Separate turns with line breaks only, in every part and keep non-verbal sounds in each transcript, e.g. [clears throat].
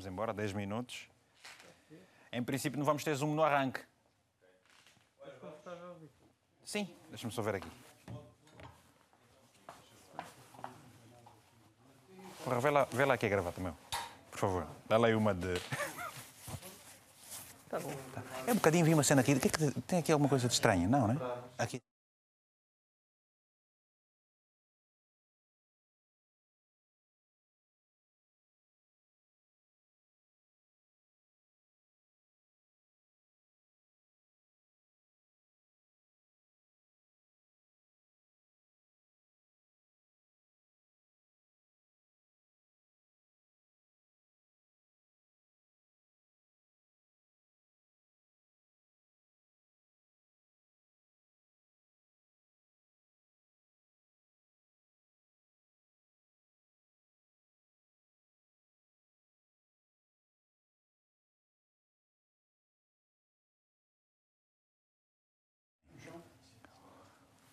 Vamos embora, 10 minutos. Em princípio não vamos ter zoom no arranque. Sim, deixa-me só ver aqui. Porra, vê lá, vê lá aqui a gravata, meu. Por favor, dá lá aí uma de.
Tá bom.
É um bocadinho vi uma cena aqui. É tem aqui alguma coisa de estranho? Não, né? Aqui.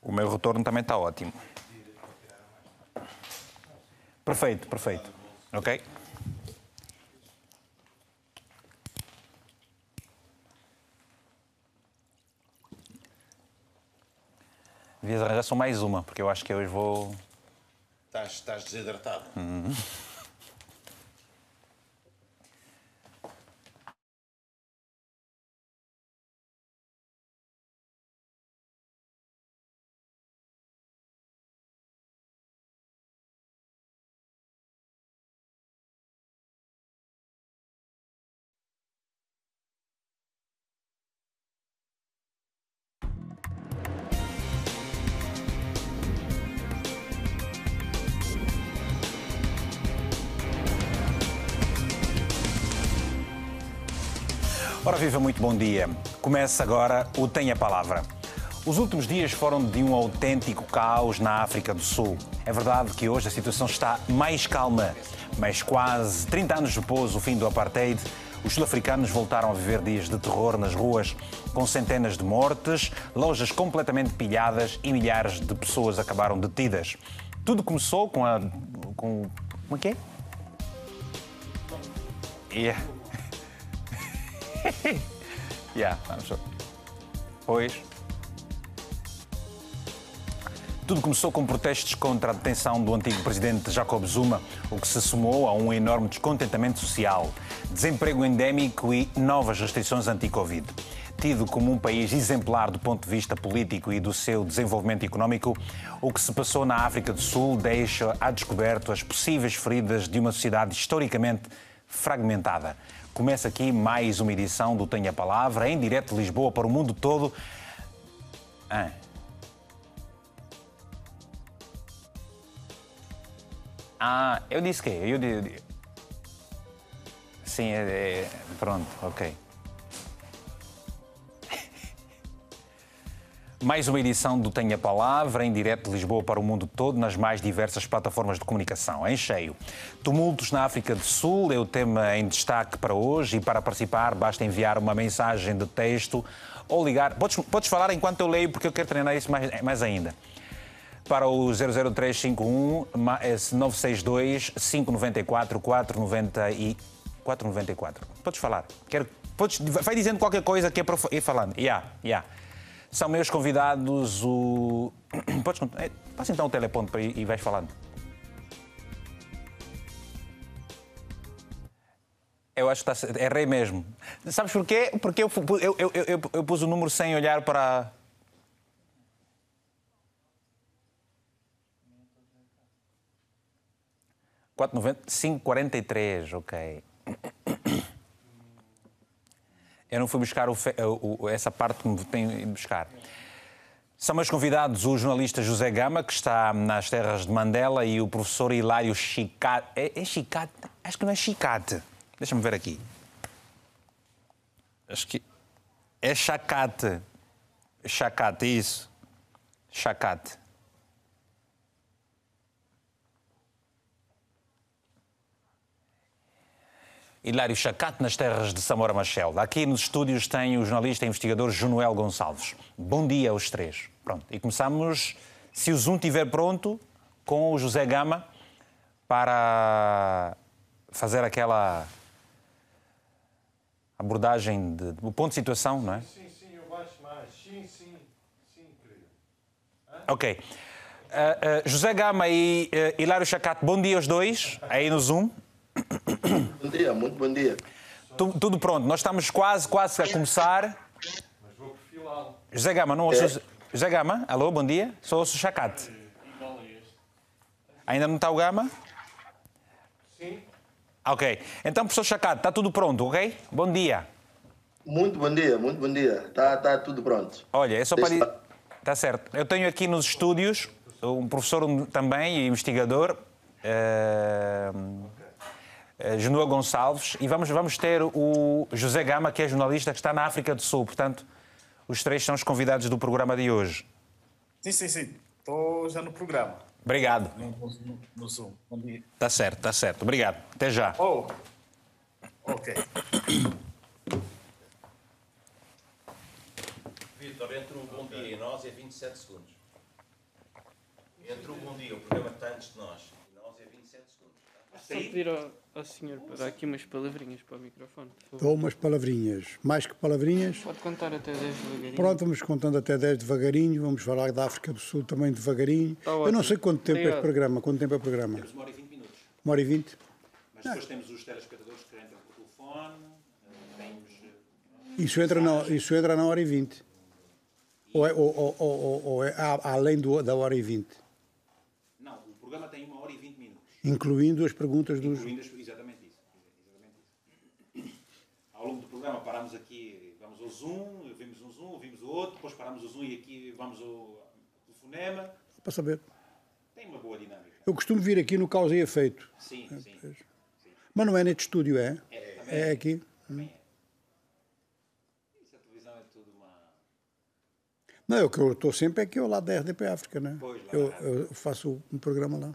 O meu retorno também está ótimo. Perfeito, perfeito. Ok? Devias arranjar só mais uma, porque eu acho que hoje vou.
Estás, estás desidratado.
Ora viva, muito bom dia. Começa agora o Tem a Palavra. Os últimos dias foram de um autêntico caos na África do Sul. É verdade que hoje a situação está mais calma, mas quase 30 anos depois do fim do apartheid, os sul-africanos voltaram a viver dias de terror nas ruas, com centenas de mortes, lojas completamente pilhadas e milhares de pessoas acabaram detidas. Tudo começou com a. com. como é que é? Yeah. [laughs] yeah. Pois. Tudo começou com protestos contra a detenção do antigo presidente Jacob Zuma, o que se somou a um enorme descontentamento social, desemprego endémico e novas restrições anti-Covid. Tido como um país exemplar do ponto de vista político e do seu desenvolvimento económico, o que se passou na África do Sul deixa a descoberto as possíveis feridas de uma sociedade historicamente fragmentada. Começa aqui mais uma edição do Tenha Palavra, em direto de Lisboa para o mundo todo. Ah. Ah, eu disse que? Eu, eu, eu, Sim, é, é, pronto, ok. Mais uma edição do Tenha Palavra, em direto de Lisboa para o mundo todo, nas mais diversas plataformas de comunicação, em cheio. Tumultos na África do Sul é o tema em destaque para hoje e para participar basta enviar uma mensagem de texto ou ligar. Podes, podes falar enquanto eu leio, porque eu quero treinar isso mais, mais ainda. Para o 00351 962 594 490 e 494. Podes falar. Quero, podes, vai dizendo qualquer coisa que é para ir falando. Yeah, yeah. São meus convidados o. [clears throat] Podes contar? Passa então o teleponto para e vais falando. Eu acho que está. Errei mesmo. Sabes porquê? Porque eu, eu, eu, eu, eu pus o número sem olhar para. Quatro noventa, cinco quarenta e três, ok. [clears throat] Eu não fui buscar o, o, essa parte que me de buscar. São meus convidados o jornalista José Gama, que está nas terras de Mandela, e o professor Hilário Chicate. É, é Chicate? Acho que não é Chicate. Deixa-me ver aqui. Acho que é Chacate. Chacate, isso. Chacate. Hilário Chacate, nas terras de Samora Machel. Aqui nos estúdios tem o jornalista e investigador Jonuel Gonçalves. Bom dia aos três. Pronto, e começamos, se o Zoom estiver pronto, com o José Gama para fazer aquela abordagem, de, do ponto de situação, não é?
Sim, sim, eu baixo mais. Sim, sim, sim, querido.
Ok. Uh, uh, José Gama e uh, Hilário Chacate, bom dia aos dois, aí no Zoom.
Bom dia, muito bom dia.
Tu, tudo pronto, nós estamos quase, quase a começar.
Mas vou perfilá-lo.
José Gama, não ouço... José Gama, alô, bom dia, só ouço o Chacate. Ainda não está o Gama?
Sim.
Ok, então, professor Chacate, está tudo pronto, ok? Bom dia.
Muito bom dia, muito bom dia. Tá, tá tudo pronto.
Olha, é só para...
Deixa-
Está certo. Eu tenho aqui nos estúdios um professor também e investigador, eh, Genoa Gonçalves, e vamos, vamos ter o José Gama, que é jornalista que está na África do Sul. Portanto, os três são os convidados do programa de hoje.
Sim, sim, sim. Estou já no programa,
Obrigado.
no, no, no Zoom. Bom dia.
Está certo, está certo. Obrigado. Até já.
Oh, ok.
Vitor, entre o bom dia e nós é 27 segundos. Entre o bom dia, o programa está antes de nós, e nós é 27 segundos. tá?
Só ao senhor para dar aqui umas palavrinhas para o microfone.
Dou umas palavrinhas. Mais que palavrinhas.
Pode contar até 10 devagarinho.
Pronto, vamos contando até 10 devagarinho. Vamos falar da África do Sul também devagarinho.
Tá
Eu não sei quanto tempo é este
Obrigado.
programa. Quanto tempo é o programa?
Uma hora e vinte minutos.
Uma hora e vinte?
Mas depois temos os telespectadores que entram por telefone, temos...
Isso entra na, isso entra na hora e vinte. Ou é, ou, ou, ou, ou- ou é além do, da hora e vinte?
Não, o programa tem uma hora e vinte minutos.
Incluindo as perguntas dos.
Incluindo as- exatamente isso. Exatamente isso. Ao longo do programa paramos aqui, vamos ao Zoom, vimos um Zoom, vimos o outro, depois paramos o Zoom e aqui vamos ao telefonema.
Para saber.
Tem uma boa dinâmica.
Eu costumo vir aqui no Causa e Efeito.
Sim, sim.
Mas não é neste estúdio, é?
também
É aqui.
Isso a televisão é tudo uma.
Não, eu que eu estou sempre é aqui ao lado da RDP África, né?
Pois, lá
Eu, eu faço um programa lá.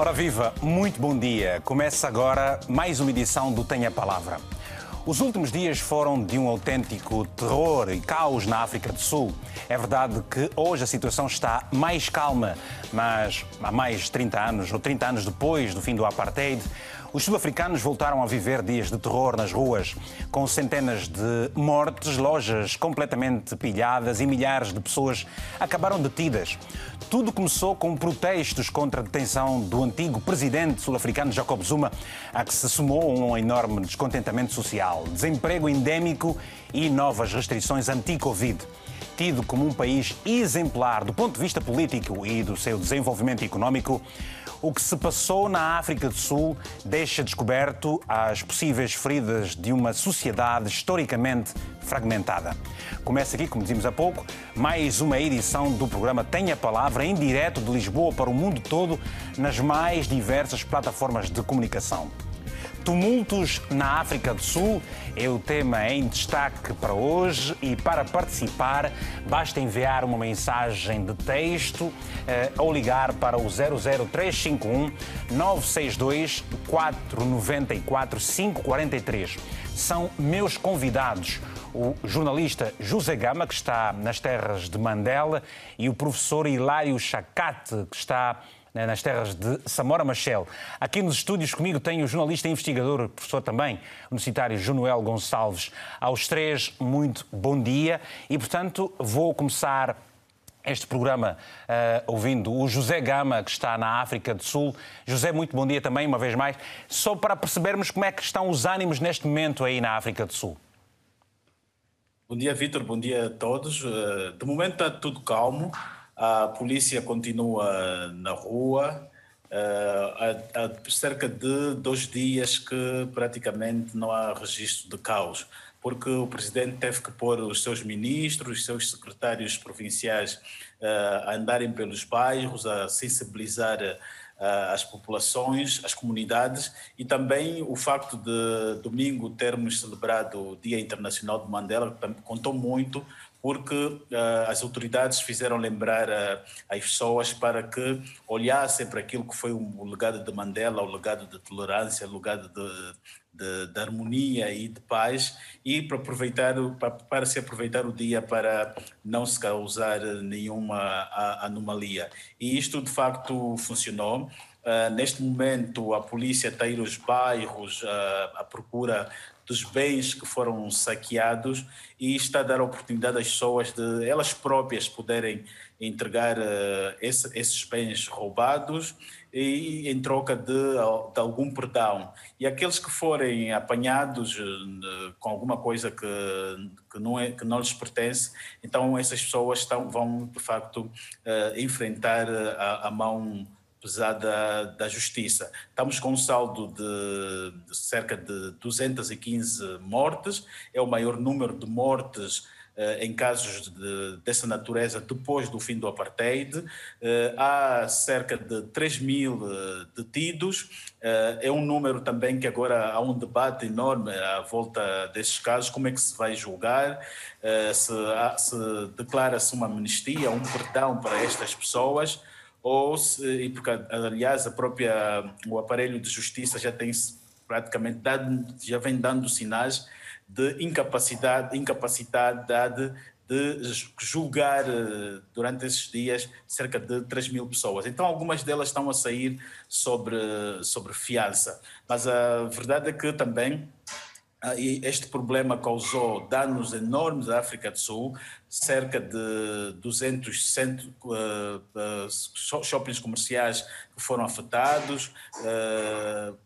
Ora viva, muito bom dia. Começa agora mais uma edição do Tenha Palavra. Os últimos dias foram de um autêntico terror e caos na África do Sul. É verdade que hoje a situação está mais calma, mas há mais de 30 anos, ou 30 anos depois do fim do apartheid, os sul-africanos voltaram a viver dias de terror nas ruas, com centenas de mortes, lojas completamente pilhadas e milhares de pessoas acabaram detidas. Tudo começou com protestos contra a detenção do antigo presidente sul-africano Jacob Zuma, a que se somou um enorme descontentamento social, desemprego endémico e novas restrições anti-Covid tido como um país exemplar do ponto de vista político e do seu desenvolvimento económico, o que se passou na África do Sul deixa descoberto as possíveis feridas de uma sociedade historicamente fragmentada. Começa aqui, como dizíamos há pouco, mais uma edição do programa Tenha Palavra em direto de Lisboa para o mundo todo nas mais diversas plataformas de comunicação. Tumultos na África do Sul é o tema em destaque para hoje e para participar basta enviar uma mensagem de texto eh, ou ligar para o 00351 962 494 543. São meus convidados o jornalista José Gama, que está nas terras de Mandela, e o professor Hilário Chacate, que está nas terras de Samora Machel. Aqui nos estúdios comigo tenho o jornalista e investigador, professor também, universitário Junoel Gonçalves. Aos três, muito bom dia e, portanto, vou começar este programa uh, ouvindo o José Gama, que está na África do Sul. José, muito bom dia também, uma vez mais. Só para percebermos como é que estão os ânimos neste momento aí na África do Sul.
Bom dia, Vitor. Bom dia a todos. Eh, de momento está tudo calmo. A polícia continua na rua. Há, há, cerca de dois dias que praticamente não há registro de caos, porque o presidente teve que pôr os seus ministros, os seus secretários provinciais uh, a andarem pelos bairros, a sensibilizar uh, as populações, as comunidades e também o facto de domingo termos celebrado o Dia Internacional de Mandela, contou muito porque uh, as autoridades fizeram lembrar uh, as pessoas para que olhassem para aquilo que foi o legado de Mandela, o legado de tolerância, o legado de, de, de harmonia e de paz, e para, aproveitar, para, para, se aproveitar o dia para não se causar nenhuma anomalia. E isto de facto funcionou. Uh, neste momento, a polícia está a ir aos bairros à procura dos bens que foram saqueados e está a dar a oportunidade às pessoas de elas próprias poderem entregar uh, esse, esses bens roubados e em troca de, de, algum perdão. E aqueles que forem apanhados uh, com alguma coisa que, que, não é, que não lhes pertence, então essas pessoas vão de facto uh, enfrentar a, a mão pesada da justiça. Estamos com um saldo de, cerca de 215 mortes, é o maior número de mortes eh, em casos de, dessa natureza depois do fim do apartheid. Eh, há cerca de 3 mil eh, detidos. É um número também que agora há um debate enorme à volta desses casos, como é que se vai julgar, se, se declara-se uma amnistia, um perdão para estas pessoas ou se, e porque aliás a própria o aparelho de justiça já tem praticamente dado, já vem dando sinais de incapacidade incapacidade de julgar eh, durante esses dias cerca de 3 mil pessoas. Então, algumas delas estão a sair sobre, sobre fiança. Mas a verdade é que também ah, este problema causou danos enormes à África do Sul, cerca de 200 centros, uh, uh, shoppings comerciais que foram afetados, uh,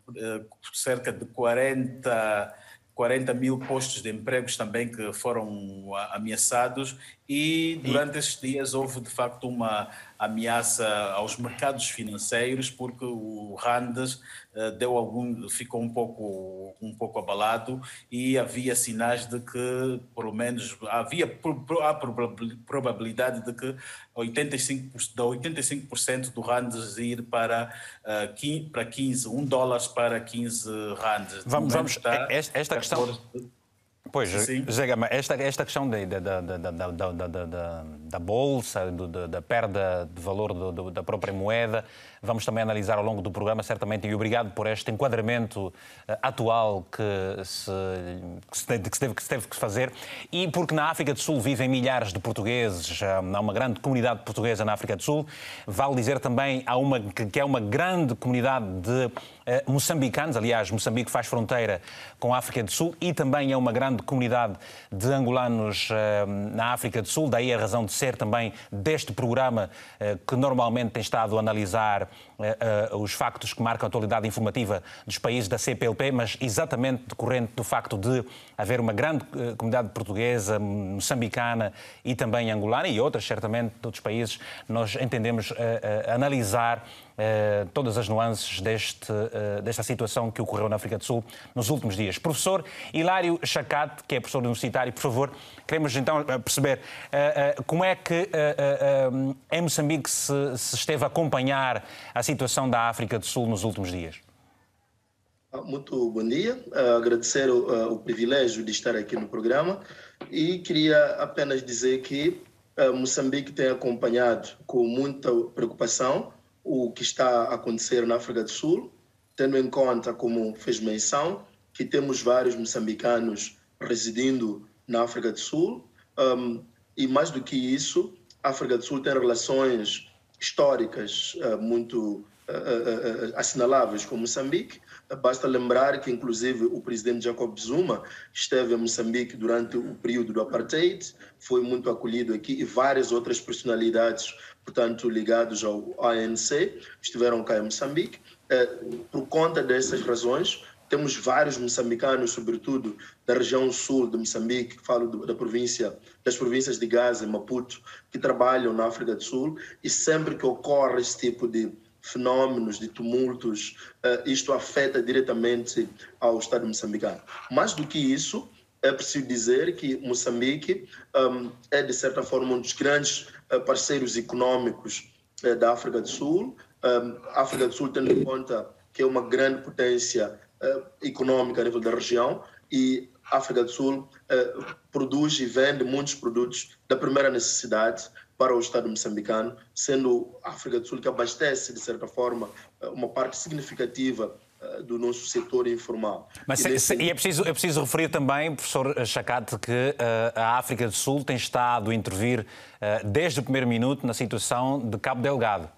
cerca de 40 40 mil postos de empregos também que foram ameaçados e durante esses dias houve de facto uma ameaça aos mercados financeiros porque o Randes uh, deu algum ficou um pouco um pouco abalado e havia sinais de que pelo menos havia a probabilidade de que 85 da 85% do Randes ir para uh, para 15 1 dólares para 15 Randes.
Vamos vamos esta, esta questão Pois, José Gama, esta, esta questão da, da, da, da, da bolsa, do, da perda de valor do, do, da própria moeda, vamos também analisar ao longo do programa, certamente, e obrigado por este enquadramento eh, atual que se, que se, que se teve, que se teve que fazer. E porque na África do Sul vivem milhares de portugueses, eh, há uma grande comunidade portuguesa na África do Sul, vale dizer também há uma, que é uma grande comunidade de eh, moçambicanos, aliás, Moçambique faz fronteira com a África do Sul e também é uma grande comunidade de angolanos eh, na África do Sul, daí a razão de ser também deste programa eh, que normalmente tem estado a analisar os factos que marcam a atualidade informativa dos países da CPLP, mas exatamente decorrente do facto de haver uma grande comunidade portuguesa, moçambicana e também angolana e outras, certamente, de outros países, nós entendemos analisar eh, todas as nuances deste, eh, desta situação que ocorreu na África do Sul nos últimos dias. Professor Hilário Chacate, que é professor universitário, por favor, queremos então eh, perceber como é que em Moçambique se, se esteve a acompanhar a situação da África do Sul nos últimos dias.
Muito bom dia, uh, agradecer o, uh, o, privilégio de estar aqui no programa e queria apenas dizer que uh, Moçambique tem acompanhado com muita preocupação o que está a acontecer na África do Sul, tendo em conta, como fez menção, que temos vários moçambicanos residindo na África do Sul. Um, e mais do que isso, a África do Sul tem relações históricas muito assinaláveis com Moçambique. Basta lembrar que, inclusive, o presidente Jacob Zuma esteve em Moçambique durante o período do apartheid, foi muito acolhido aqui e várias outras personalidades portanto, ligados ao ANC, estiveram cá em Moçambique. Eh, por conta dessas razões, temos vários moçambicanos, sobretudo da região sul de Moçambique, que falo da província, das províncias de Gaza e Maputo, que trabalham na África do Sul, e sempre que ocorre esse tipo de fenômenos, de tumultos, eh, isto afeta diretamente ao Estado moçambicano. Mais do que isso, é preciso dizer que Moçambique um, é, de certa forma, um dos grandes uh, parceiros econômicos uh, da África do Sul. A África do Sul, tendo em conta que é uma grande potência econômica a nível da região, e a África do Sul produz e vende muitos produtos da primeira necessidade para o Estado moçambicano, sendo a África do Sul que abastece, de certa forma, uma parte significativa eh, do nosso setor informal.
Mas e, desse... e é, preciso, é preciso referir também, professor Chacate, que uh, a África do Sul tem estado a intervir uh, desde o primeiro minuto na situação de Cabo Delgado.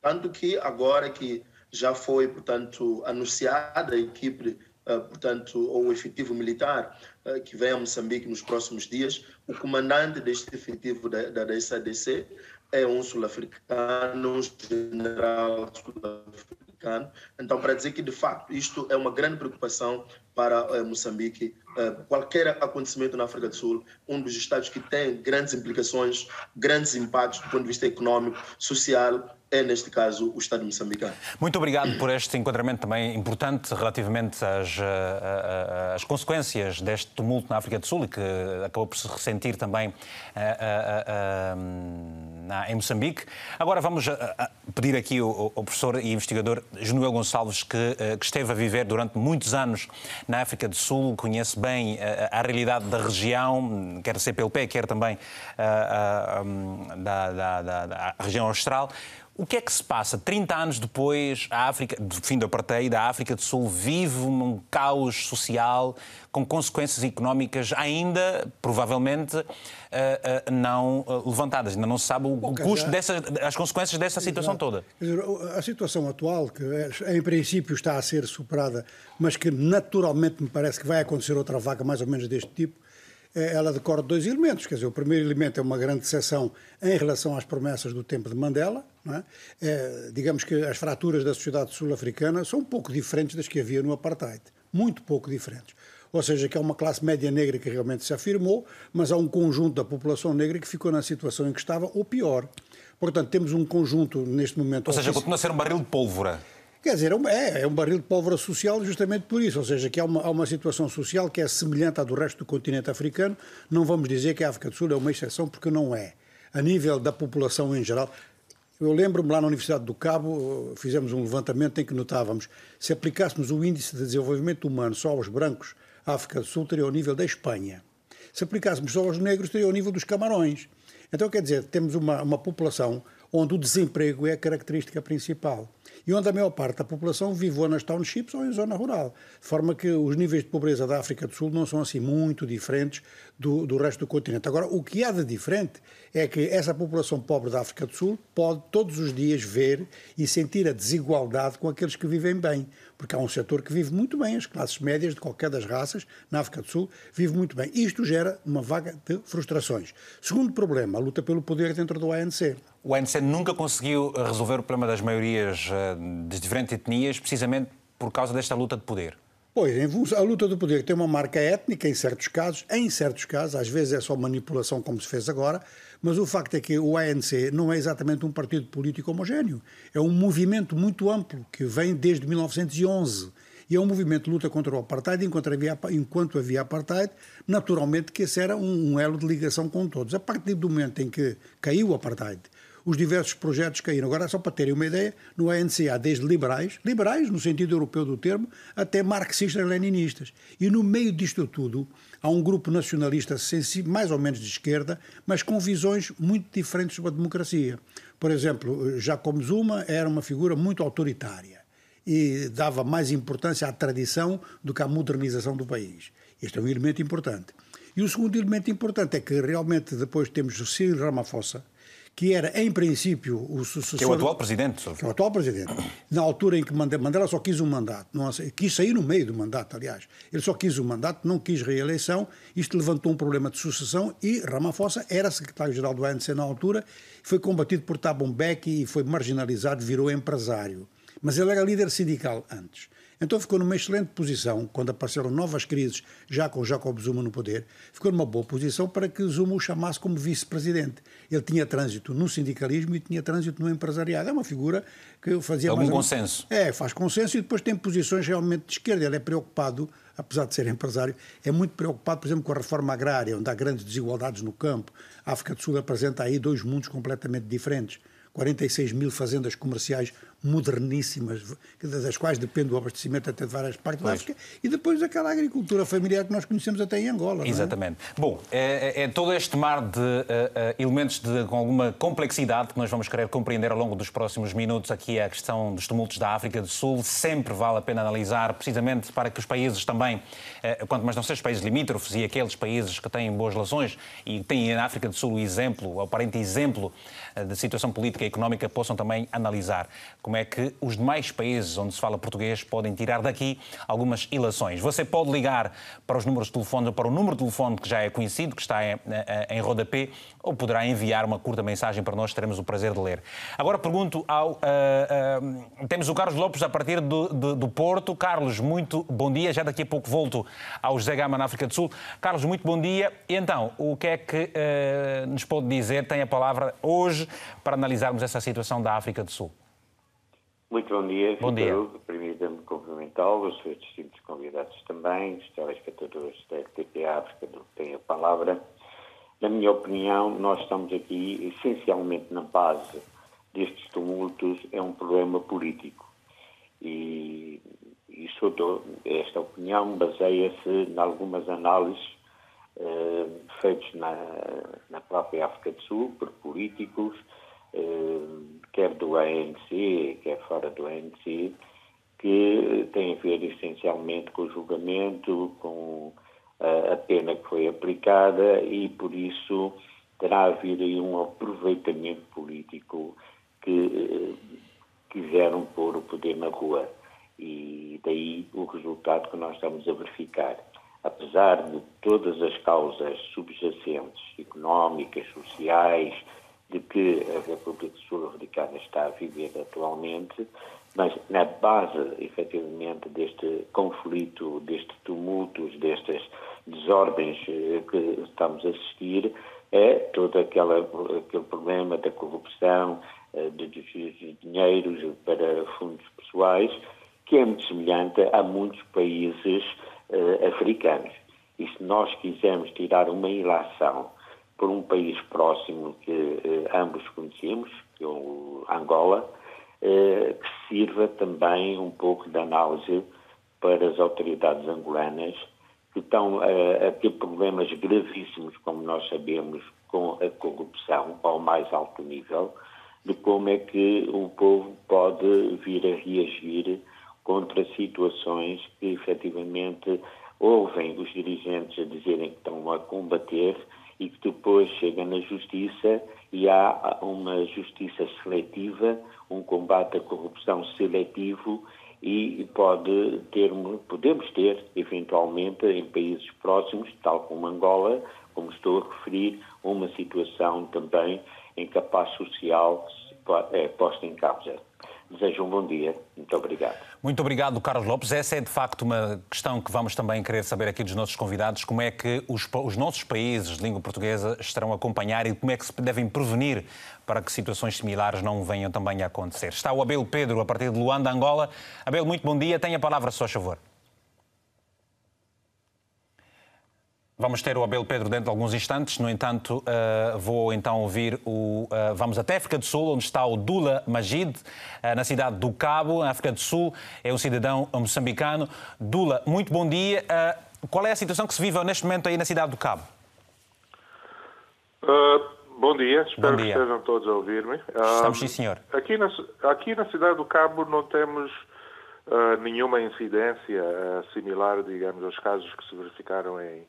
Tanto que agora que já foi, portanto, anunciada a equipe, uh, portanto, ou o efetivo militar que vem a Moçambique nos próximos dias, o comandante deste efetivo da, da SADC é um sul-africano, um general sul-africano africano. Então, para dizer que, de facto, isto é uma grande preocupação para uh, Moçambique. Uh, qualquer acontecimento na África do Sul, um dos estados que tem grandes implicações, grandes impactos do ponto de vista econômico, social, é, neste caso, o Estado moçambicano.
Muito obrigado por este enquadramento também importante relativamente às, eh, às consequências deste tumulto na África do Sul e que acabou por se ressentir também na, em Moçambique. Agora vamos pedir aqui ao, professor e investigador Genuel Gonçalves, que, que, esteve a viver durante muitos anos na África do Sul, conhece bem a, a realidade da região, quer CPLP, quer também da, da, da, da região austral. O que é que se passa? 30 anos depois, a África, do fim do apartheid, a África do Sul vive um caos social com consequências económicas ainda, provavelmente, uh, uh, não uh, levantadas. Ainda não se sabe o, Bom, custo, dessa, as consequências dessa situação toda.
a situação atual, que é, em princípio está a ser superada, mas que naturalmente me parece que vai acontecer outra vaga mais ou menos deste tipo, ela decorre de dois elementos. Quer dizer, o primeiro elemento é uma grande decepção em relação às promessas do tempo de Mandela. É? É, digamos que as fraturas da sociedade sul-africana são um pouco diferentes das que havia no apartheid. Muito pouco diferentes. Ou seja, que é uma classe média negra que realmente se afirmou, mas há um conjunto da população negra que ficou na situação em que estava, ou pior. Portanto, temos um conjunto neste momento.
Ou seja, continua a ser um barril de pólvora.
Quer dizer, é, é, é um barril de pólvora social justamente por isso, ou seja, que há uma, há uma situação social que é semelhante à do resto do continente africano. Não vamos dizer que a África do Sul é uma exceção, porque não é. A nível da população em geral, eu lembro-me lá na Universidade do Cabo, fizemos um levantamento em que notávamos, se aplicássemos o índice de desenvolvimento humano só aos brancos, a África do Sul teria o nível da Espanha. Se aplicássemos só aos negros, teria o nível dos Camarões. Então, quer dizer, temos uma, uma população onde o desemprego é a característica principal e onde a maior parte da população vive ou nas townships ou em zona rural. De forma que os níveis de pobreza da África do Sul não são assim muito diferentes do, do resto do continente. Agora, o que há de diferente é que essa população pobre da África do Sul pode todos os dias ver e sentir a desigualdade com aqueles que vivem bem. Porque há um setor que vive muito bem, as classes médias de qualquer das raças, na África do Sul, vive muito bem. Isto gera uma vaga de frustrações. Segundo problema, a luta pelo poder dentro do ANC.
O ANC nunca conseguiu resolver o problema das maiorias eh, de diferentes etnias, precisamente por causa desta luta de poder.
Pois, a luta do poder tem uma marca étnica em certos casos, em certos casos, às vezes é só manipulação como se fez agora, mas o facto é que o ANC não é exatamente um partido político homogéneo, é um movimento muito amplo que vem desde 1911 e é um movimento de luta contra o apartheid, enquanto havia, enquanto havia apartheid, naturalmente que esse era um, um elo de ligação com todos. A partir do momento em que caiu o apartheid, os diversos projetos caíram. Agora, só para terem uma ideia, no ANC há desde liberais, liberais no sentido europeu do termo, até marxistas-leninistas. E no meio disto tudo, há um grupo nacionalista mais ou menos de esquerda, mas com visões muito diferentes sobre a democracia. Por exemplo, Jacob Zuma era uma figura muito autoritária e dava mais importância à tradição do que à modernização do país. Este é um elemento importante. E o segundo elemento importante é que realmente depois temos o Cyril Ramaphosa, que era, em princípio, o sucessor...
Que é o atual presidente.
Que é o atual presidente. Na altura em que Mandela só quis um mandato, não, quis sair no meio do mandato, aliás. Ele só quis um mandato, não quis reeleição, isto levantou um problema de sucessão e Ramaphosa era secretário-geral do ANC na altura, foi combatido por Thabo Mbeki e foi marginalizado, virou empresário. Mas ele era líder sindical antes. Então ficou numa excelente posição, quando apareceram novas crises, já com Jacob Zuma no poder, ficou numa boa posição para que Zuma o chamasse como vice-presidente. Ele tinha trânsito no sindicalismo e tinha trânsito no empresariado. É uma figura que fazia
Algum
mais
consenso.
É, faz consenso e depois tem posições realmente de esquerda. Ele é preocupado, apesar de ser empresário, é muito preocupado, por exemplo, com a reforma agrária, onde há grandes desigualdades no campo. A África do Sul apresenta aí dois mundos completamente diferentes. 46 mil fazendas comerciais moderníssimas, das quais depende o abastecimento até de várias partes pois. da África, e depois aquela agricultura familiar que nós conhecemos até em Angola.
É? Exatamente. É? Bom, é, é, todo este mar de uh, uh, elementos de, com alguma complexidade que nós vamos querer compreender ao longo dos próximos minutos aqui a questão dos tumultos da África do Sul. Sempre vale a pena analisar, precisamente para que os países também, uh, quanto mais não sejam os países limítrofes e aqueles países que têm boas relações e têm na África do Sul o exemplo, o aparente exemplo da situação política e económica, possam também analisar como é que os demais países onde se fala português podem tirar daqui algumas ilações. Você pode ligar para os números de telefone para o número de telefone que já é conhecido, que está em, em rodapé, ou poderá enviar uma curta mensagem para nós, teremos o prazer de ler. Agora pergunto ao. Uh, uh, temos o Carlos Lopes a partir do, do, do, Porto. Carlos, muito bom dia. Já daqui a pouco volto ao José Gama na África do Sul. Carlos, muito bom dia. E então, o que é que uh, nos pode dizer? Tem a palavra hoje para analisarmos essa situação da África do Sul.
Muito bom dia,
bom dia.
Permita-me cumprimentá-los, os seus distintos convidados também, os telespectadores da RTP África do que têm a palavra. Na minha opinião, nós estamos aqui essencialmente na base destes tumultos, é um problema político. E esta opinião baseia-se em algumas análises eh, feitas na, na própria África do Sul por políticos, quer do ANC, quer fora do ANC, que tem a ver essencialmente com o julgamento, com a pena que foi aplicada e, por isso, terá havido aí um aproveitamento político que eh, quiseram pôr o poder na rua. E daí o resultado que nós estamos a verificar. Apesar de todas as causas subjacentes, económicas, sociais, de que a República Sul-Africana está a viver atualmente, mas na base, efetivamente, deste conflito, destes tumultos, destas desordens eh, que estamos a assistir, é todo aquela, aquele problema da corrupção, eh, de de dinheiros para fundos pessoais, que é muito semelhante a muitos países uh, africanos. E se nós quisermos tirar uma ilação por um país próximo que eh, ambos conhecemos, que é o Angola, eh, que sirva também um pouco de análise para as autoridades angolanas que estão a, a ter problemas gravíssimos, como nós sabemos, com a corrupção ao mais alto nível, de como é que o povo pode vir a reagir contra situações que efetivamente ouvem os dirigentes a dizerem que estão a combater e que depois chega na justiça e há uma justiça seletiva, um combate à corrupção seletivo e pode ter, podemos ter, eventualmente, em países próximos, tal como Angola, como estou a referir, uma situação também em que a paz social é posta em causa. Desejo um bom dia. Muito obrigado.
Muito obrigado, Carlos Lopes. Essa é de facto uma questão que vamos também querer saber aqui dos nossos convidados. Como é que os, os nossos países de língua portuguesa estarão a acompanhar e como é que se devem prevenir para que situações similares não venham também a acontecer. Está o Abel Pedro, a partir de Luanda, Angola. Abel, muito bom dia. Tenha a palavra, se faz favor. Vamos ter o Abel Pedro dentro de alguns instantes, no entanto, uh, vou então ouvir o. Uh, vamos até África do Sul, onde está o Dula Majid, uh, na cidade do Cabo, na África do Sul, é um cidadão moçambicano. Dula, muito bom dia. qual é a situação que se vive neste momento aí na cidade do Cabo?
bom dia, espero bom dia. que estejam todos a ouvir-me.
Estamos sim, senhor.
Aqui na, aqui na cidade do Cabo não temos nenhuma incidência similar, digamos, aos casos que se verificaram em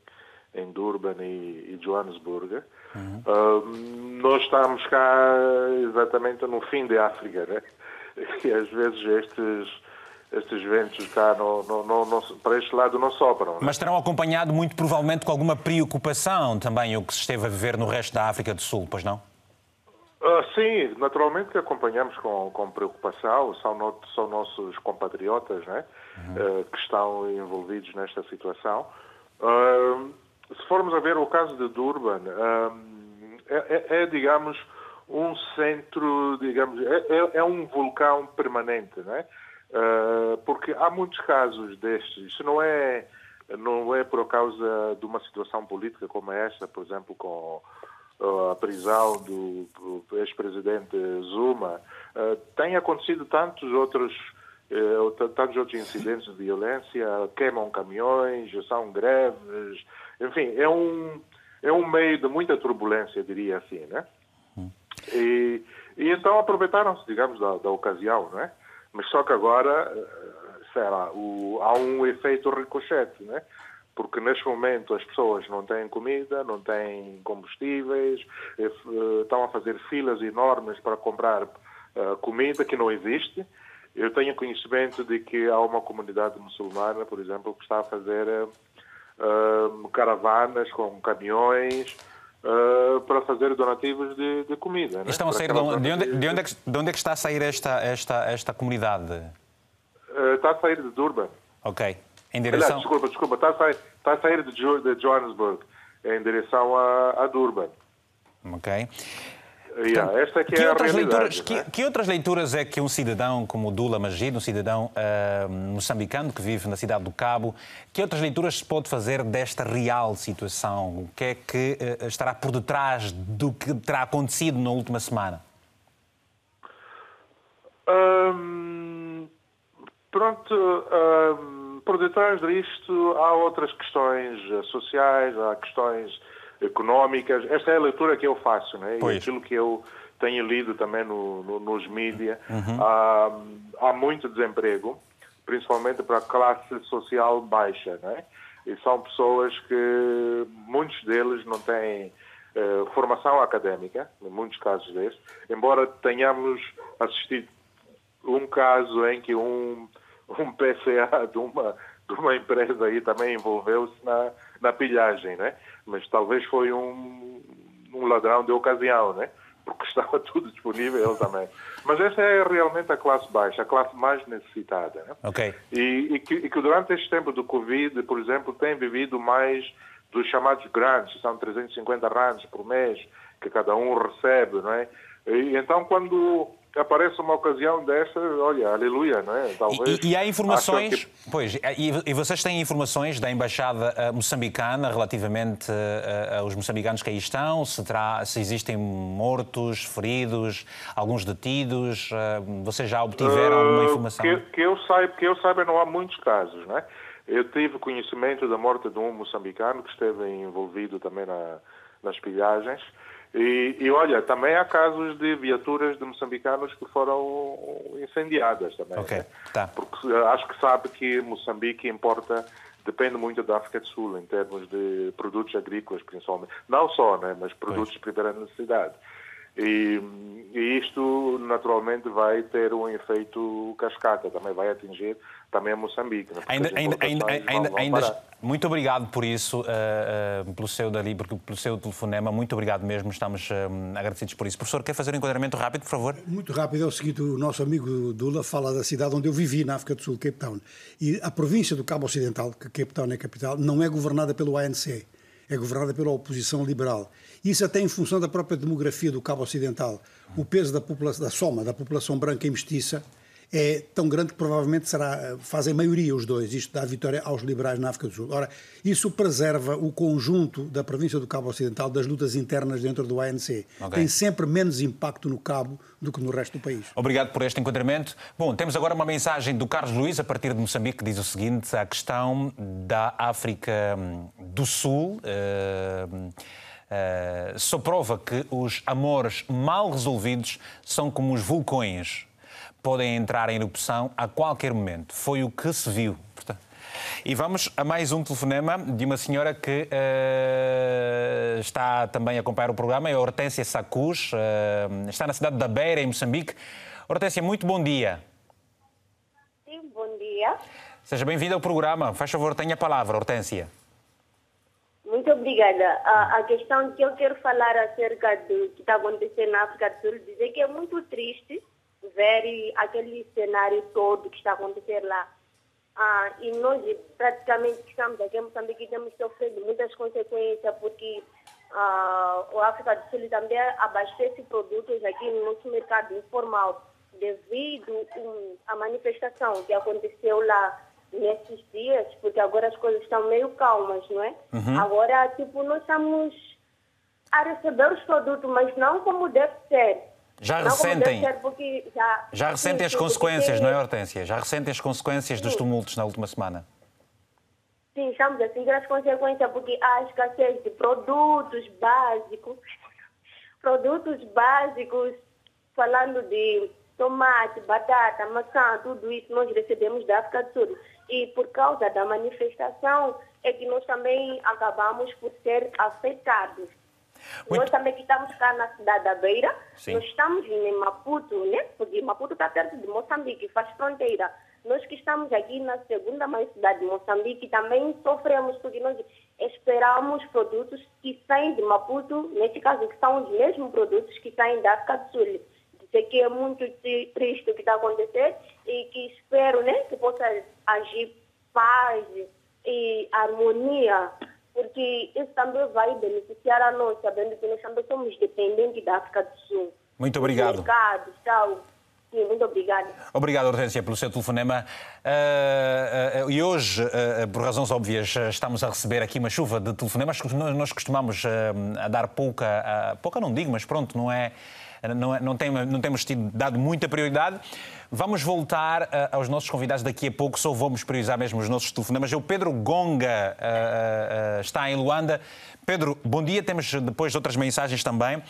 em Durban e, e Johannesburg. Uhum. Uh, nós estamos cá exatamente no fim da África, né? [laughs] E às vezes estes, estes ventos cá no, no, no, para este lado não sopram. Né?
Mas terão acompanhado muito provavelmente com alguma preocupação também o que se esteve a viver no resto da África do Sul, pois não?
Uh, sim, naturalmente que acompanhamos com, com preocupação, são, no, são nossos compatriotas né? Uhum. Uh, que estão envolvidos nesta situação. Uh, se formos a ver o caso de Durban, um, é, é, é, digamos, um centro, digamos, é, é, é um vulcão permanente, né? Uh, porque há muitos casos destes. Isso não é, não é por causa de uma situação política como esta, por exemplo, com uh, a prisão do, ex-presidente Zuma. Uh, tem acontecido tantos outros tantos outros incidentes de violência, queimam caminhões, são greves, enfim, é um, é um meio de muita turbulência, diria assim, né? E, e então aproveitaram-se, digamos, da, da, ocasião, não é? Mas só que agora, eh, sei lá, o, há um efeito ricochete, né? Porque neste momento as pessoas não têm comida, não têm combustíveis, eh, estão a fazer filas enormes para comprar uh, comida que não existe. Eu tenho conhecimento de que há uma comunidade muçulmana, por exemplo, que está a fazer uh, uh, caravanas com caminhões uh, para fazer donativos de, de comida. Né?
Estão a sair de, onde, de, onde, de, onde é que, de onde é que está a sair esta, esta, esta comunidade?
Uh, está a sair de Durban.
Ok. Em direção...
Desculpa, desculpa. Está a sair, está a sair de, de Johannesburg em direção a, a Durban.
Ok.
Yeah, esta é que, que é outras leituras,
que, é? que, outras leituras é que um cidadão como o Dula Magid, um cidadão uh, moçambicano que vive na cidade do Cabo, que outras leituras se pode fazer desta real situação? O que é que uh, estará por detrás do que terá acontecido na última semana?
Pronto, por detrás disto há outras questões sociais, há questões económicas. Esta é a leitura que eu faço, né? E aquilo que eu tenho lido também no, no, nos mídias. Uhum. Há, há muito desemprego, principalmente para a classe social baixa, né? E são pessoas que muitos deles não têm uh, formação académica, em muitos casos destes, embora tenhamos assistido um caso em que um, um PCA de uma, de uma empresa aí também envolveu-se na, na pilhagem, né? Mas talvez foi um, um ladrão de ocasião, né? porque [laughs] estava tudo disponível ele também. Mas essa é realmente a classe baixa, a classe mais necessitada. Né?
Okay.
E, e, que, e, que, durante este tempo do Covid, por exemplo, tem vivido mais dos chamados grandes, são 350 rands por mês que cada um recebe, não é? E, então, quando aparece uma ocasião desta, olha, aleluia, não é?
Talvez. E, e há informações, que... pois, e, e, vocês têm informações da embaixada uh, moçambicana relativamente uh, aos moçambicanos que aí estão? Se, terá, se existem mortos, feridos, alguns detidos? Uh, vocês já obtiveram alguma informação?
Que, que, eu saiba, que eu saiba, não há muitos casos, não é? Eu tive conhecimento da morte de um moçambicano que esteve envolvido também na, nas pilhagens. E, e, olha, também há casos de viaturas de moçambicanos que foram incendiadas também. Né?
tá.
Porque eh, acho que sabe que Moçambique importa, depende muito da África do Sul em termos de produtos agrícolas, principalmente. Não só, né, mas produtos de primeira necessidade. E, e isto, naturalmente, vai ter um efeito cascata, também vai atingir também a Moçambique. né?
Ainda, ainda, ainda, ainda,
vão-
ainda- muito obrigado por isso, eh, eh, pelo seu dali, porque- pelo seu telefonema. Muito obrigado mesmo, estamos eh, agradecidos por isso. Professor, quer fazer um enquadramento rápido, por favor?
Muito rápido, é o seguinte: o nosso amigo Dula fala da cidade onde eu vivi, na África do Sul, Cape Town. E a província do Cabo Ocidental, que Cape Town é a capital, não é governada pelo ANC, é governada pela oposição liberal. Isso até em função da própria demografia do Cabo Ocidental. O peso da, população, da soma da população branca e mestiça é tão grande que provavelmente será, fazem maioria os dois. Isto dá vitória aos liberais na África do Sul. Ora, isso preserva o conjunto da província do Cabo Ocidental das lutas internas dentro do ANC.
Ok.
Tem sempre menos impacto no Cabo do que no resto do país.
Obrigado por este enquadramento. Bom, temos agora uma mensagem do Carlos Luiz, a partir de Moçambique, que diz o seguinte: a questão da África hum, do Sul. eh, eh, só prova que os amores mal resolvidos são como os vulcões, podem entrar em erupção a qualquer momento. Foi o que se viu. Portanto, E vamos a mais um telefonema de uma senhora que eh, está também a acompanhar o programa, é a Hortência Sacus, eh, está na cidade da Beira, em Moçambique. Hortência, muito bom dia.
Sim, bom dia.
Seja bem-vinda ao programa. Faz favor, tenha a palavra, Hortência.
Muito obrigada. A, a questão que eu quero falar acerca do que está acontecendo na África do Sul, dizer que é muito triste ver aquele cenário todo que está acontecendo lá. Ah, e nós, praticamente, que estamos aqui em Moçambique, temos sofrido muitas consequências, porque ah, a África do Sul também abastece produtos aqui no nosso mercado informal, devido hum, à manifestação que aconteceu lá nesses dias, porque agora as coisas estão meio calmas, não é?
Uhum.
Agora, tipo, nós estamos a receber os produtos, mas não como deve ser.
Já
não
ressentem.
já,
Já ressentem
Sim,
as
sim,
consequências, não é, Hortência? Já ressentem as consequências dos tumultos na última semana.
Sim, estamos a sentir as consequências porque há escassez de produtos básicos, [laughs] produtos básicos, falando de tomate, batata, maçã, tudo isso nós recebemos da África do Sul. E por causa da manifestação é que nós também acabamos por ser afetados. Nós também que estamos cá na cidade da Beira,
Sim.
nós estamos em Maputo, né? Porque Maputo está perto de Moçambique, faz fronteira. Nós que estamos aqui na segunda maior cidade de Moçambique também sofremos, porque nós esperamos produtos que saem de Maputo, nesse caso que são os mesmos produtos que saem da África do Sul. Dizer que é muito tri- triste o que está acontecendo e que espero né, que possa agir paz e harmonia, porque isso também vai beneficiar a nós, sabendo que nós também somos dependentes da África do Sul.
Muito obrigado.
Tal. Sim, muito obrigada.
Obrigado, Hortência, pelo seu telefonema. Ah, ah, e hoje, ah, por razões óbvias, estamos a receber aqui uma chuva de telefonemas. Nós, nós costumamos a dar pouca, pouca não digo, mas pronto, não é. Não, é- não, tem- não temos tido, dado muita prioridade. Vamos voltar ah, aos nossos convidados daqui a pouco, só vamos priorizar mesmo os nossos telefonemas. O Pedro Gonga ah, ah, está em Luanda. Pedro, bom dia. Temos depois outras mensagens também.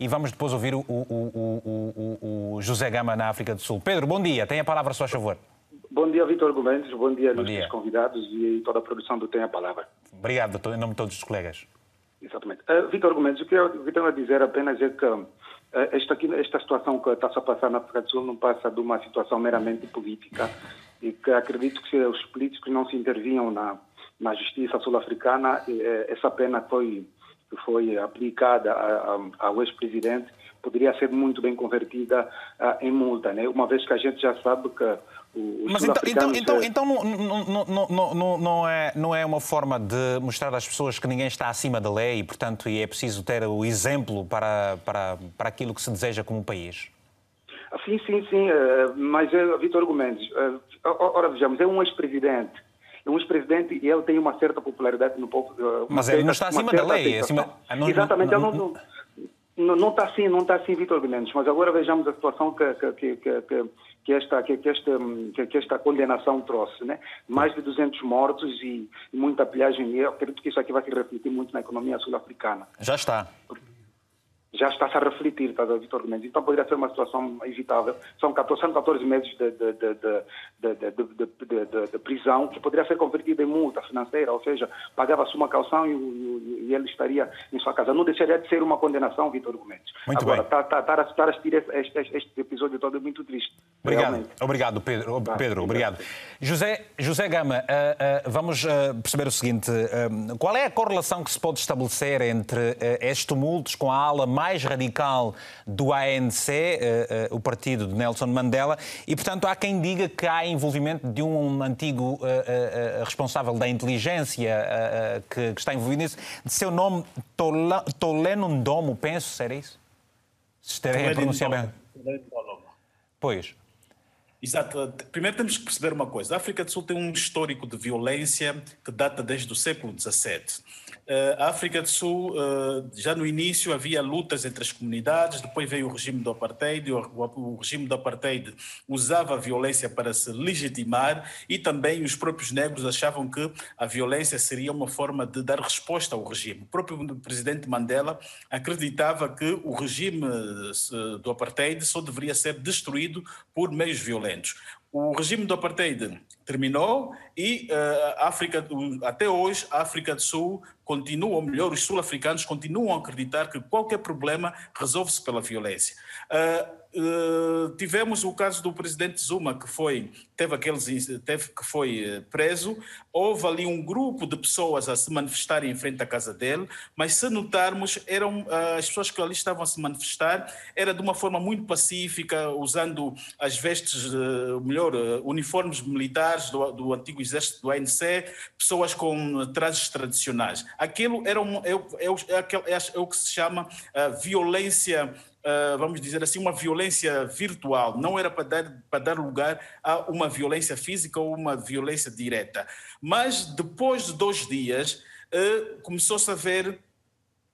E vamos depois ouvir o, o- o- o- José Gama na África do Sul. Pedro, bom dia. Tem a palavra, se faz favor.
Bom dia, Vitor Gomes. Bom dia,
Bom
aos
dia.
convidados e toda a produção do Tem a Palavra.
Obrigado, doutor, em nome de todos os colegas.
Exatamente. Uh, Vitor Gomes, o que eu, o que eu tenho a dizer apenas é que uh, esta, aqui, esta situação que está a passar na África do Sul não passa de uma situação meramente política. E que acredito que se os políticos não se intervinham na, na justiça sul-africana, eh, essa pena foi, foi aplicada ao ex-presidente. Poderia ser muito bem convertida ah, em multa, né? uma vez que a gente já sabe que
Mas então, então, então,
eh,
então não, não, não, não, é, não é uma forma de mostrar às pessoas que ninguém está acima da lei e, portanto, e é preciso ter o exemplo para, para, para aquilo que se deseja como país?
Ah, Sim, sim, sim, eh, mas é Vitor Gomes, eh, ora vejamos, é um ex-presidente, é um ex-presidente e ele tem uma certa popularidade no povo. eh,
Mas ele não está acima da lei,
aceitação.
acima- Ah,
Exatamente,
não-
ele não, não- está assim, não está assim, Vitor Guimendes, mas agora vejamos a situação que, que, que, que, que esta, que, esta, que, esta condenação trouxe. Né? Mais de 200 mortos e, e muita pilhagem. E eu acredito que isso aqui vai se refletir muito na economia sul-africana.
Já está.
Já está-se a refletir, está, Vitor Mendes. Então poderia ser uma situação evitável. São 14, são 14 meses de, de, de, de, prisão que poderia ser convertida em multa financeira, ou seja, pagava-se uma calção e, e, e, ele estaria em sua casa. Não deixaria de ser uma condenação, Vitor Mendes.
Muito
Agora,
bem.
Estar tá, tá, tá, a assistir este, este, este, episódio todo é muito triste.
Obrigado,
realmente.
obrigado Pedro. Pedro obrigado. José, José Gama, uh, uh, vamos uh, perceber o seguinte: qual é a correlação que se pode estabelecer entre estes tumultos com a ala mais radical do ANC, o partido de Nelson Mandela, e portanto há quem diga que há envolvimento de um antigo responsável da inteligência que, que, está envolvido nisso, de seu nome Toleno Ndomo, penso, será isso? Se estarei a pronunciar bem. Pois.
Exato. Primeiro temos que perceber uma coisa. A África do Sul tem um histórico de violência que data desde o século XVII. Eh, a África do Sul, eh, já no início, havia lutas entre as comunidades, depois veio o regime do apartheid, o regime do apartheid usava a violência para se legitimar e também os próprios negros achavam que a violência seria uma forma de dar resposta ao regime. O próprio presidente Mandela acreditava que o regime eh, do apartheid só deveria ser destruído por meios violentos. O regime do apartheid terminou e uh, África, até hoje a África do Sul continua, ou melhor, os sul-africanos continuam a acreditar que qualquer problema resolve-se pela violência. Uh, Uh, tivemos o caso do presidente Zuma que foi teve aqueles teve que foi uh, preso. Houve ali um grupo de pessoas a se manifestarem em frente à casa dele mas se notarmos eram uh, as pessoas que ali estavam a se manifestar era de uma forma muito pacífica usando as vestes melhor uniformes militares do, do, antigo exército do ANC pessoas com trajes tradicionais. Aquilo era um, é, é, é, é o que se chama violência Uh, vamos dizer assim, uma violência virtual, não era para dar, para dar lugar a uma violência física ou uma violência direta. Mas depois de dois dias, uh, começou-se a ver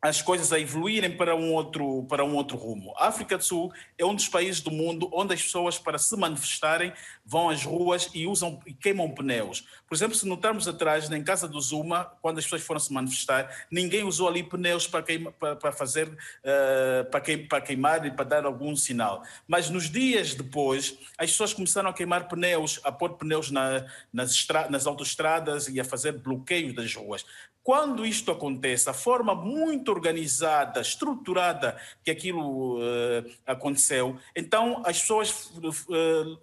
as coisas a evoluírem para um outro para um outro rumo. A África do Sul é um dos países do mundo onde as pessoas para se manifestarem vão às ruas e usam e queimam pneus. Por exemplo, se notarmos atrás em casa do Zuma, quando as pessoas foram se manifestar, ninguém usou ali pneus para, queima, para, para fazer uh, para, queim, para queimar e para dar algum sinal. Mas nos dias depois, as pessoas começaram a queimar pneus, a pôr pneus na, nas, estra, nas autoestradas e a fazer bloqueios das ruas. Quando isto acontece, a forma muito organizada, estruturada que aquilo uh, aconteceu, então as pessoas uh,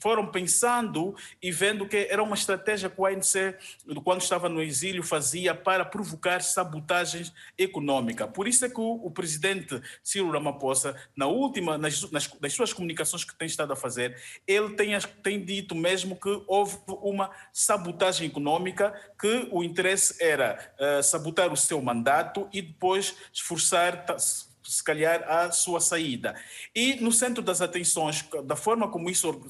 foram pensando e vendo que era uma estratégia que o ANC, quando estava no exílio, fazia para provocar sabotagens econômicas. Por isso é que o, o presidente Ciro Ramaphosa, na última, nas, nas, nas, suas comunicações que tem estado a fazer, ele tem, tem dito mesmo que houve uma sabotagem econômica, que o interesse era uh, sabotar o seu mandato e depois esforçar se calhar, a sua saída. E no centro das atenções, da forma como isso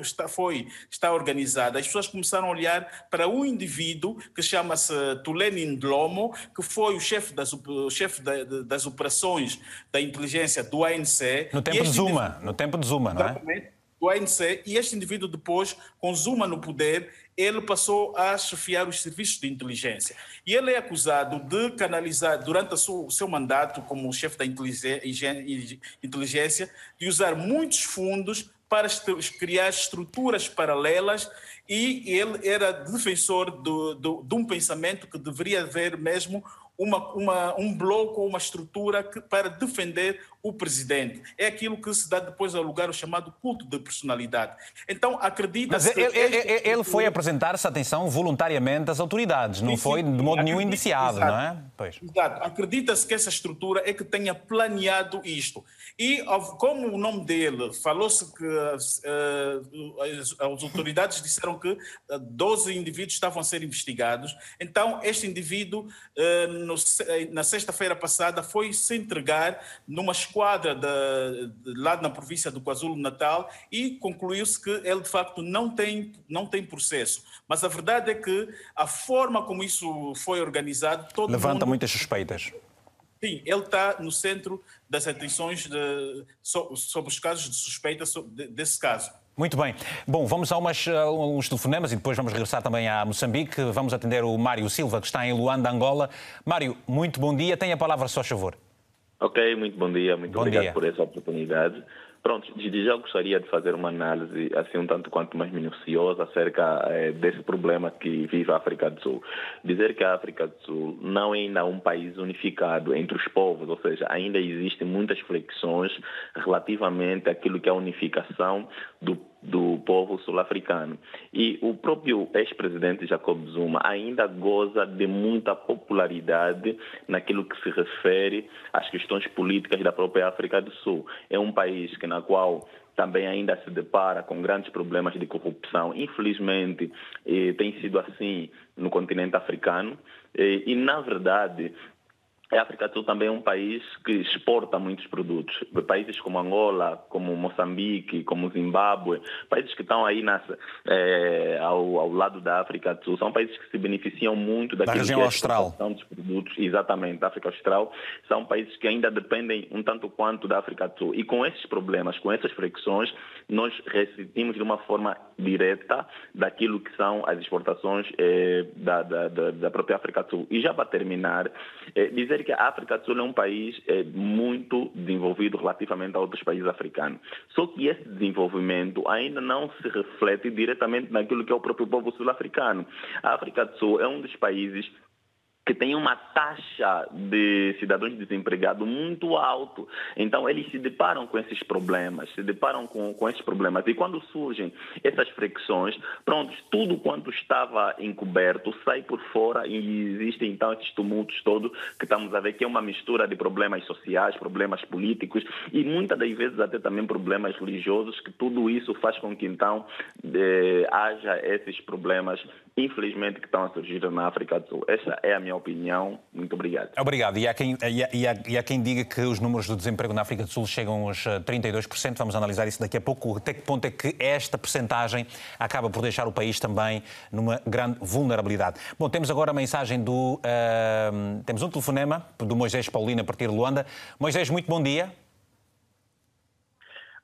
está, foi, está organizado, as pessoas começaram a olhar para um indivíduo que chama-se Tuleni Ndlomo, que foi o chefe das, chefe das operações da inteligência do ANC.
No tempo de Zuma, no tempo de Zuma, não é?
Do ANC, e este indivíduo depois, com Zuma no poder, ele passou a chefiar os serviços de inteligência. E ele é acusado de canalizar, durante o seu mandato como chefe da inteligência, de usar muitos fundos para criar estruturas paralelas e ele era defensor do, do, de um pensamento que deveria haver mesmo uma, uma, um bloco ou uma estrutura que, para defender o presidente. É aquilo que se dá depois ao lugar o chamado culto de personalidade. Então, acredita
Mas ele, ele, ele, foi apresentar-se, atenção, voluntariamente às autoridades, não sim, foi de modo nenhum indiciado,
exato,
não é? Pois.
Exato. Acredita-se que essa estrutura é que tenha planeado isto. E, como o nome dele, falou-se que uh, as, as, autoridades disseram que 12 indivíduos estavam a ser investigados. Então, este indivíduo, uh, no, na sexta-feira passada, foi se entregar numa esquadra de, de, lá na província do KwaZulu-Natal e concluiu-se que ele, de facto, não tem, não tem processo. Mas a verdade é que a forma como isso foi organizado...
Levanta mundo... muitas suspeitas.
Sim, ele está no centro das atenções de, sobre os casos de suspeita desse caso.
Muito bem. Bom, vamos a umas, a uns telefonemas e depois vamos regressar também a Moçambique. Vamos atender o Mário Silva, que está em Luanda, Angola. Mário, muito bom dia. Tenha a palavra, só favor.
Ok, muito bom dia. Muito
bom
obrigado
dia.
por essa oportunidade. Pronto, desde já gostaria de fazer uma análise assim um tanto quanto mais minuciosa acerca eh, desse problema que vive a África do Sul. Dizer que a África do Sul não é ainda um país unificado entre os povos, ou seja, ainda existem muitas flexões relativamente àquilo que é a unificação do do povo sul-africano. E o próprio ex-presidente Jacob Zuma ainda goza de muita popularidade naquilo que se refere às questões políticas da própria África do Sul. É um país que na qual também ainda se depara com grandes problemas de corrupção. Infelizmente, eh, tem sido assim no continente africano. Eh, e, na verdade, a África do Sul também é um país que exporta muitos produtos. Países como Angola, como Moçambique, como Zimbábue, países que estão aí é, ao, ao, lado da África do Sul, são países que se beneficiam muito daquilo
da região
que é
austral.
dos produtos. Exatamente, da África Austral. São países que ainda dependem um tanto quanto da África do Sul. E com esses problemas, com essas fricções, nós ressentimos de uma forma direta daquilo que são as exportações é, da, da, da, própria África do Sul. E já para terminar, é, dizer que a África do Sul é um país é, muito desenvolvido relativamente a outros países africanos. Só que esse desenvolvimento ainda não se reflete diretamente naquilo que é o próprio povo sul-africano. A África do Sul é um dos países que tem uma taxa de cidadãos desempregados muito alto. Então, eles se deparam com esses problemas, se deparam com, com esses problemas. E quando surgem essas fricções, pronto, tudo quanto estava encoberto sai por fora e existem, então, esses tumultos todos que estamos a ver, que é uma mistura de problemas sociais, problemas políticos e muitas das vezes até também problemas religiosos, que tudo isso faz com que, então, de, haja esses problemas, infelizmente, que estão a surgir na África do Sul. Essa é a minha opinião. Muito obrigado.
Obrigado. E há, quem, e, há, e, há, e há quem diga que os números do desemprego na África do Sul chegam aos 32%. Vamos analisar isso daqui a pouco. Até que ponto é que esta percentagem acaba por deixar o país também numa grande vulnerabilidade? Bom, temos agora a mensagem do. Uh, temos um telefonema do Moisés Paulino a partir de Luanda. Moisés, muito bom dia.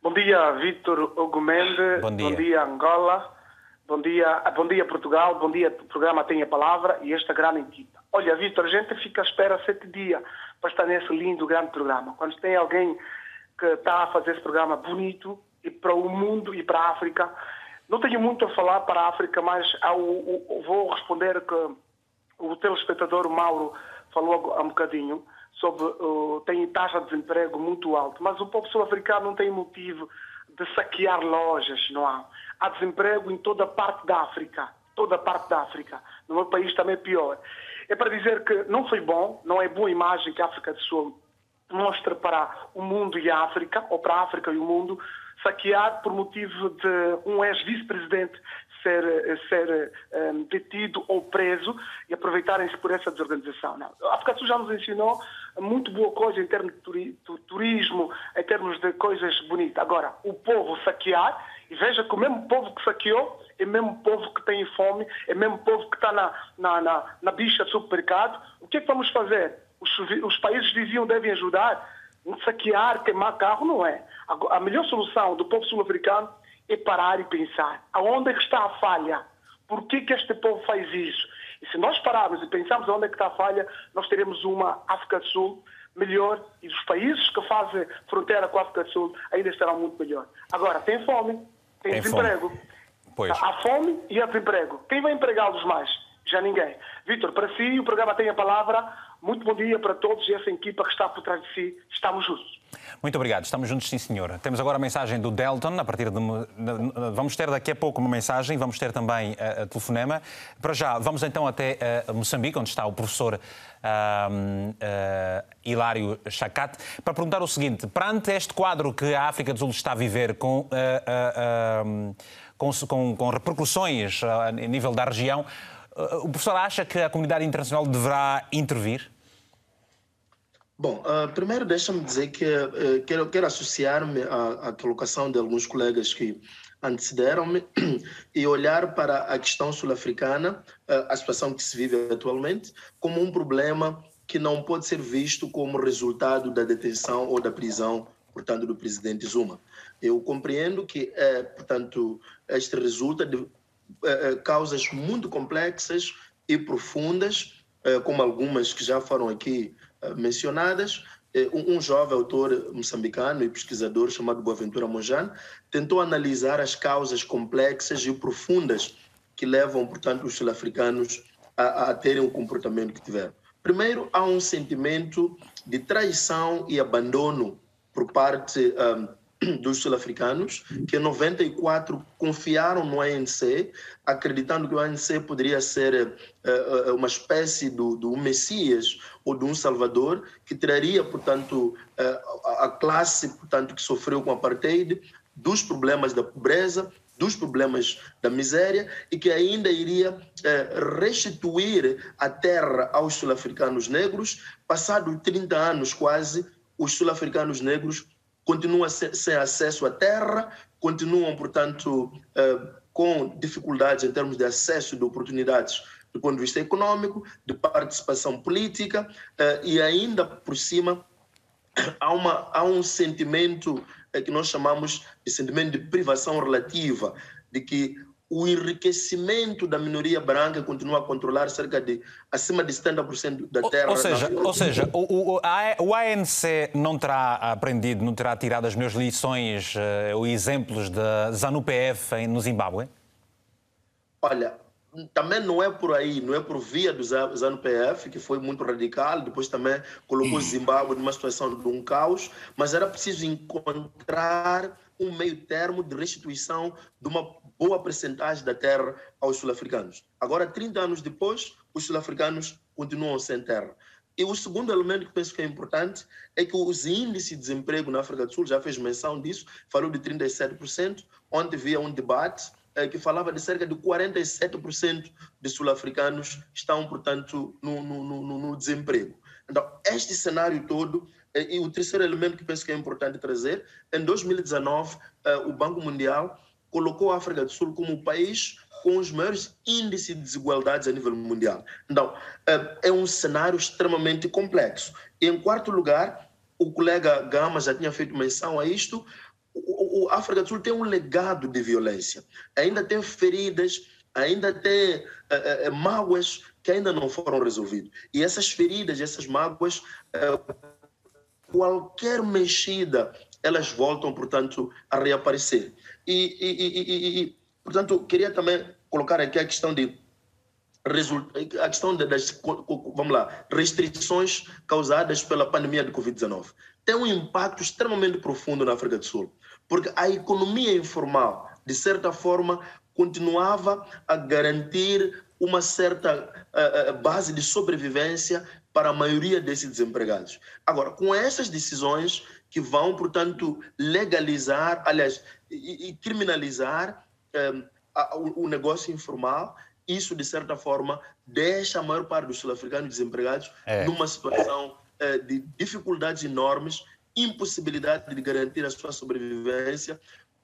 Bom dia, Vítor Ogumende.
Bom dia.
Bom dia, Angola. Bom dia, bom dia Portugal, bom dia, programa tem a palavra e esta grande equipa. Olha, Vitor, a gente fica à espera sete dias para estar nesse lindo, grande programa. Quando tem alguém que está a fazer esse programa bonito e para o mundo e para a África, não tenho muito a falar para a África, mas ao, ao, vou responder que o telespectador Mauro falou há um bocadinho sobre uh, tem taxa de desemprego muito alta, mas o povo sul-africano não tem motivo de saquear lojas, não há. Há desemprego em toda parte da África, toda parte da África. No meu país também é pior. É para dizer que não foi bom, não é boa imagem que a África do Sul mostra para o mundo e a África, ou para a África e o mundo, saquear por motivo de um ex-vice-presidente ser, ser um, detido ou preso e aproveitarem-se por essa desorganização. Não. A África do Sul já nos ensinou muito boa coisa em termos de turismo, em termos de coisas bonitas. Agora, o povo saquear, e veja que o mesmo povo que saqueou é mesmo povo que tem fome, é mesmo povo que está na, na, na, na bicha do supermercado. O que é que vamos fazer? Os, os países diziam devem ajudar. Saquear, queimar carro, não é. A, a melhor solução do povo sul-africano é parar e pensar aonde é que está a falha? Por que, que este povo faz isso? E se nós pararmos e pensarmos onde é que está a falha, nós teremos uma África do Sul melhor e os países que fazem fronteira com a África do Sul ainda estarão muito melhor. Agora, tem fome, tem, tem desemprego.
Fome. Pois.
Há fome e há desemprego. Quem vai empregá-los mais? Já ninguém. Vitor, para si, o programa tem a palavra. Muito bom dia para todos e essa equipa que está por trás de si. Estamos juntos.
Muito obrigado. Estamos juntos, sim, senhora. Temos agora a mensagem do Delton, a partir de... Vamos ter daqui a pouco uma mensagem, vamos ter também a, eh, a telefonema. Para já, vamos então até uh, Moçambique, onde está o professor uh, uh, Hilário Chacate, para perguntar o seguinte. Perante este quadro que a África do Sul está a viver com... Com, com, com, repercussões a nível da região. O professor acha que a comunidade internacional deverá intervir?
Bom, uh, primeiro deixa-me dizer que uh, quero, quero associar-me à, à, colocação de alguns colegas que antecederam-me [clears throat] e olhar para a questão sul-africana, uh, a situação que se vive atualmente, como um problema que não pode ser visto como resultado da detenção ou da prisão, portanto, do presidente Zuma. Eu compreendo que, é, portanto, este resulta de é, causas muito complexas e profundas, é, como algumas que já foram aqui mencionadas. Um, um jovem autor moçambicano e pesquisador chamado Boaventura Monjane tentou analisar as causas complexas e profundas que levam, portanto, os sul-africanos a, a terem o comportamento que tiveram. Primeiro, há um sentimento de traição e abandono por parte um, dos sul-africanos, que em 94 confiaram no ANC, acreditando que o ANC poderia ser uh, uma espécie do, do Messias ou de um Salvador, que traria, portanto, uh, a classe portanto, que sofreu com o apartheid, dos problemas da pobreza, dos problemas da miséria e que ainda iria eh, restituir a terra aos sul-africanos negros. Passados 30 anos quase, os sul-africanos negros continuam sem acesso à terra, continuam, portanto, eh, com dificuldades em termos de acesso de oportunidades do ponto de vista econômico, de participação política eh, e ainda por cima há, uma, há um sentimento é que nós chamamos de sentimento de privação relativa, de que o enriquecimento da minoria branca continua a controlar cerca de acima de 70% da terra.
Ou seja, ou seja o, o, o, ANC não terá aprendido, não terá tirado as minhas lições uh, ou exemplos da ZANU-PF no Zimbábue?
Olha, também não é por aí, não é por via do ZANU-PF, que foi muito radical, depois também colocou o Zimbábue numa situação de um caos, mas era preciso encontrar um meio termo de restituição de uma boa percentagem da terra aos sul-africanos. Agora, 30 anos depois, os sul-africanos continuam sem terra. E o segundo elemento que penso que é importante é que os índices de desemprego na África do Sul, já fez menção disso, falou de 37%, ontem havia um debate eh, que falava de cerca de 47% de sul-africanos estão, portanto, no, no, no, no, desemprego. Então, este cenário todo, eh, e o terceiro elemento que penso que é importante trazer, em 2019, eh, o Banco Mundial colocou a África do Sul como o país com os maiores índices de desigualdades a nível mundial. Então, é um cenário extremamente complexo. Em quarto lugar, o colega Gama já tinha feito menção a isto, o, África do Sul tem um legado de violência. Ainda tem feridas, ainda tem é, mágoas que ainda não foram resolvidas. E essas feridas, essas mágoas, qualquer mexida, elas voltam, portanto, a reaparecer. E, e, e, e portanto, queria também colocar aqui a questão de a questão das vamos lá, restrições causadas pela pandemia de Covid-19 tem um impacto extremamente profundo na África do Sul porque a economia informal, de certa forma, continuava a garantir uma certa uh, base de sobrevivência para a maioria desses desempregados. Agora, com essas decisões que vão, portanto, legalizar, aliás, e, e criminalizar um, a, o, o negócio informal, isso, de certa forma, deixa a maior parte dos sul-africanos desempregados é. numa situação uh, de dificuldades enormes impossibilidade de garantir a sua sobrevivência,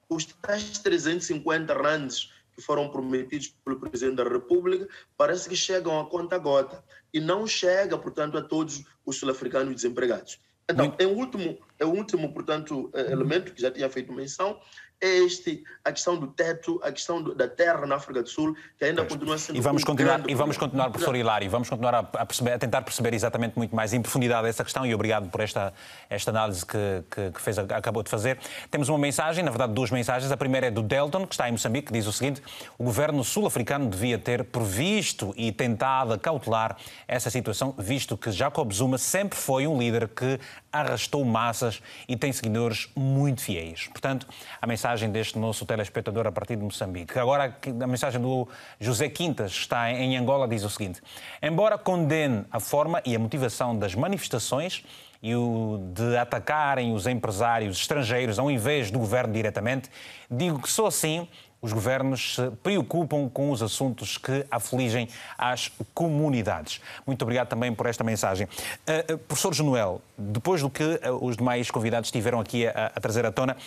os tais 350 rands que foram prometidos pelo presidente da República parece que chegam a conta gota e não chega, portanto, a todos os sul-africanos desempregados. Então, é o último, é o último, portanto, eh, elemento que já tinha feito menção, é este, a questão do teto, a questão do, da terra na África do Sul, que ainda pois. continua sendo
e vamos um continuar E vamos continuar, professor Hilário, vamos continuar a, a, perceber, a, tentar perceber exatamente muito mais em profundidade essa questão e obrigado por esta, esta análise que, que, que fez, acabou de fazer. Temos uma mensagem, na verdade duas mensagens. A primeira é do Delton, que está em Moçambique, que diz o seguinte, o governo sul-africano devia ter previsto e tentado cautelar essa situação, visto que Jacob Zuma sempre foi um líder que arrastou massas e tem seguidores muito fiéis. Portanto, a mensagem deste nosso telespectador a partir de Moçambique. Agora, a mensagem do José Quintas, está em Angola, diz o seguinte: Embora condene a forma e a motivação das manifestações e o de atacarem os empresários estrangeiros ao invés do governo diretamente, digo que só assim os governos se preocupam com os assuntos que afligem as comunidades. Muito obrigado também por esta mensagem. Uh, professor Genuel, depois do que uh, os demais convidados estiveram aqui a, a trazer à tona,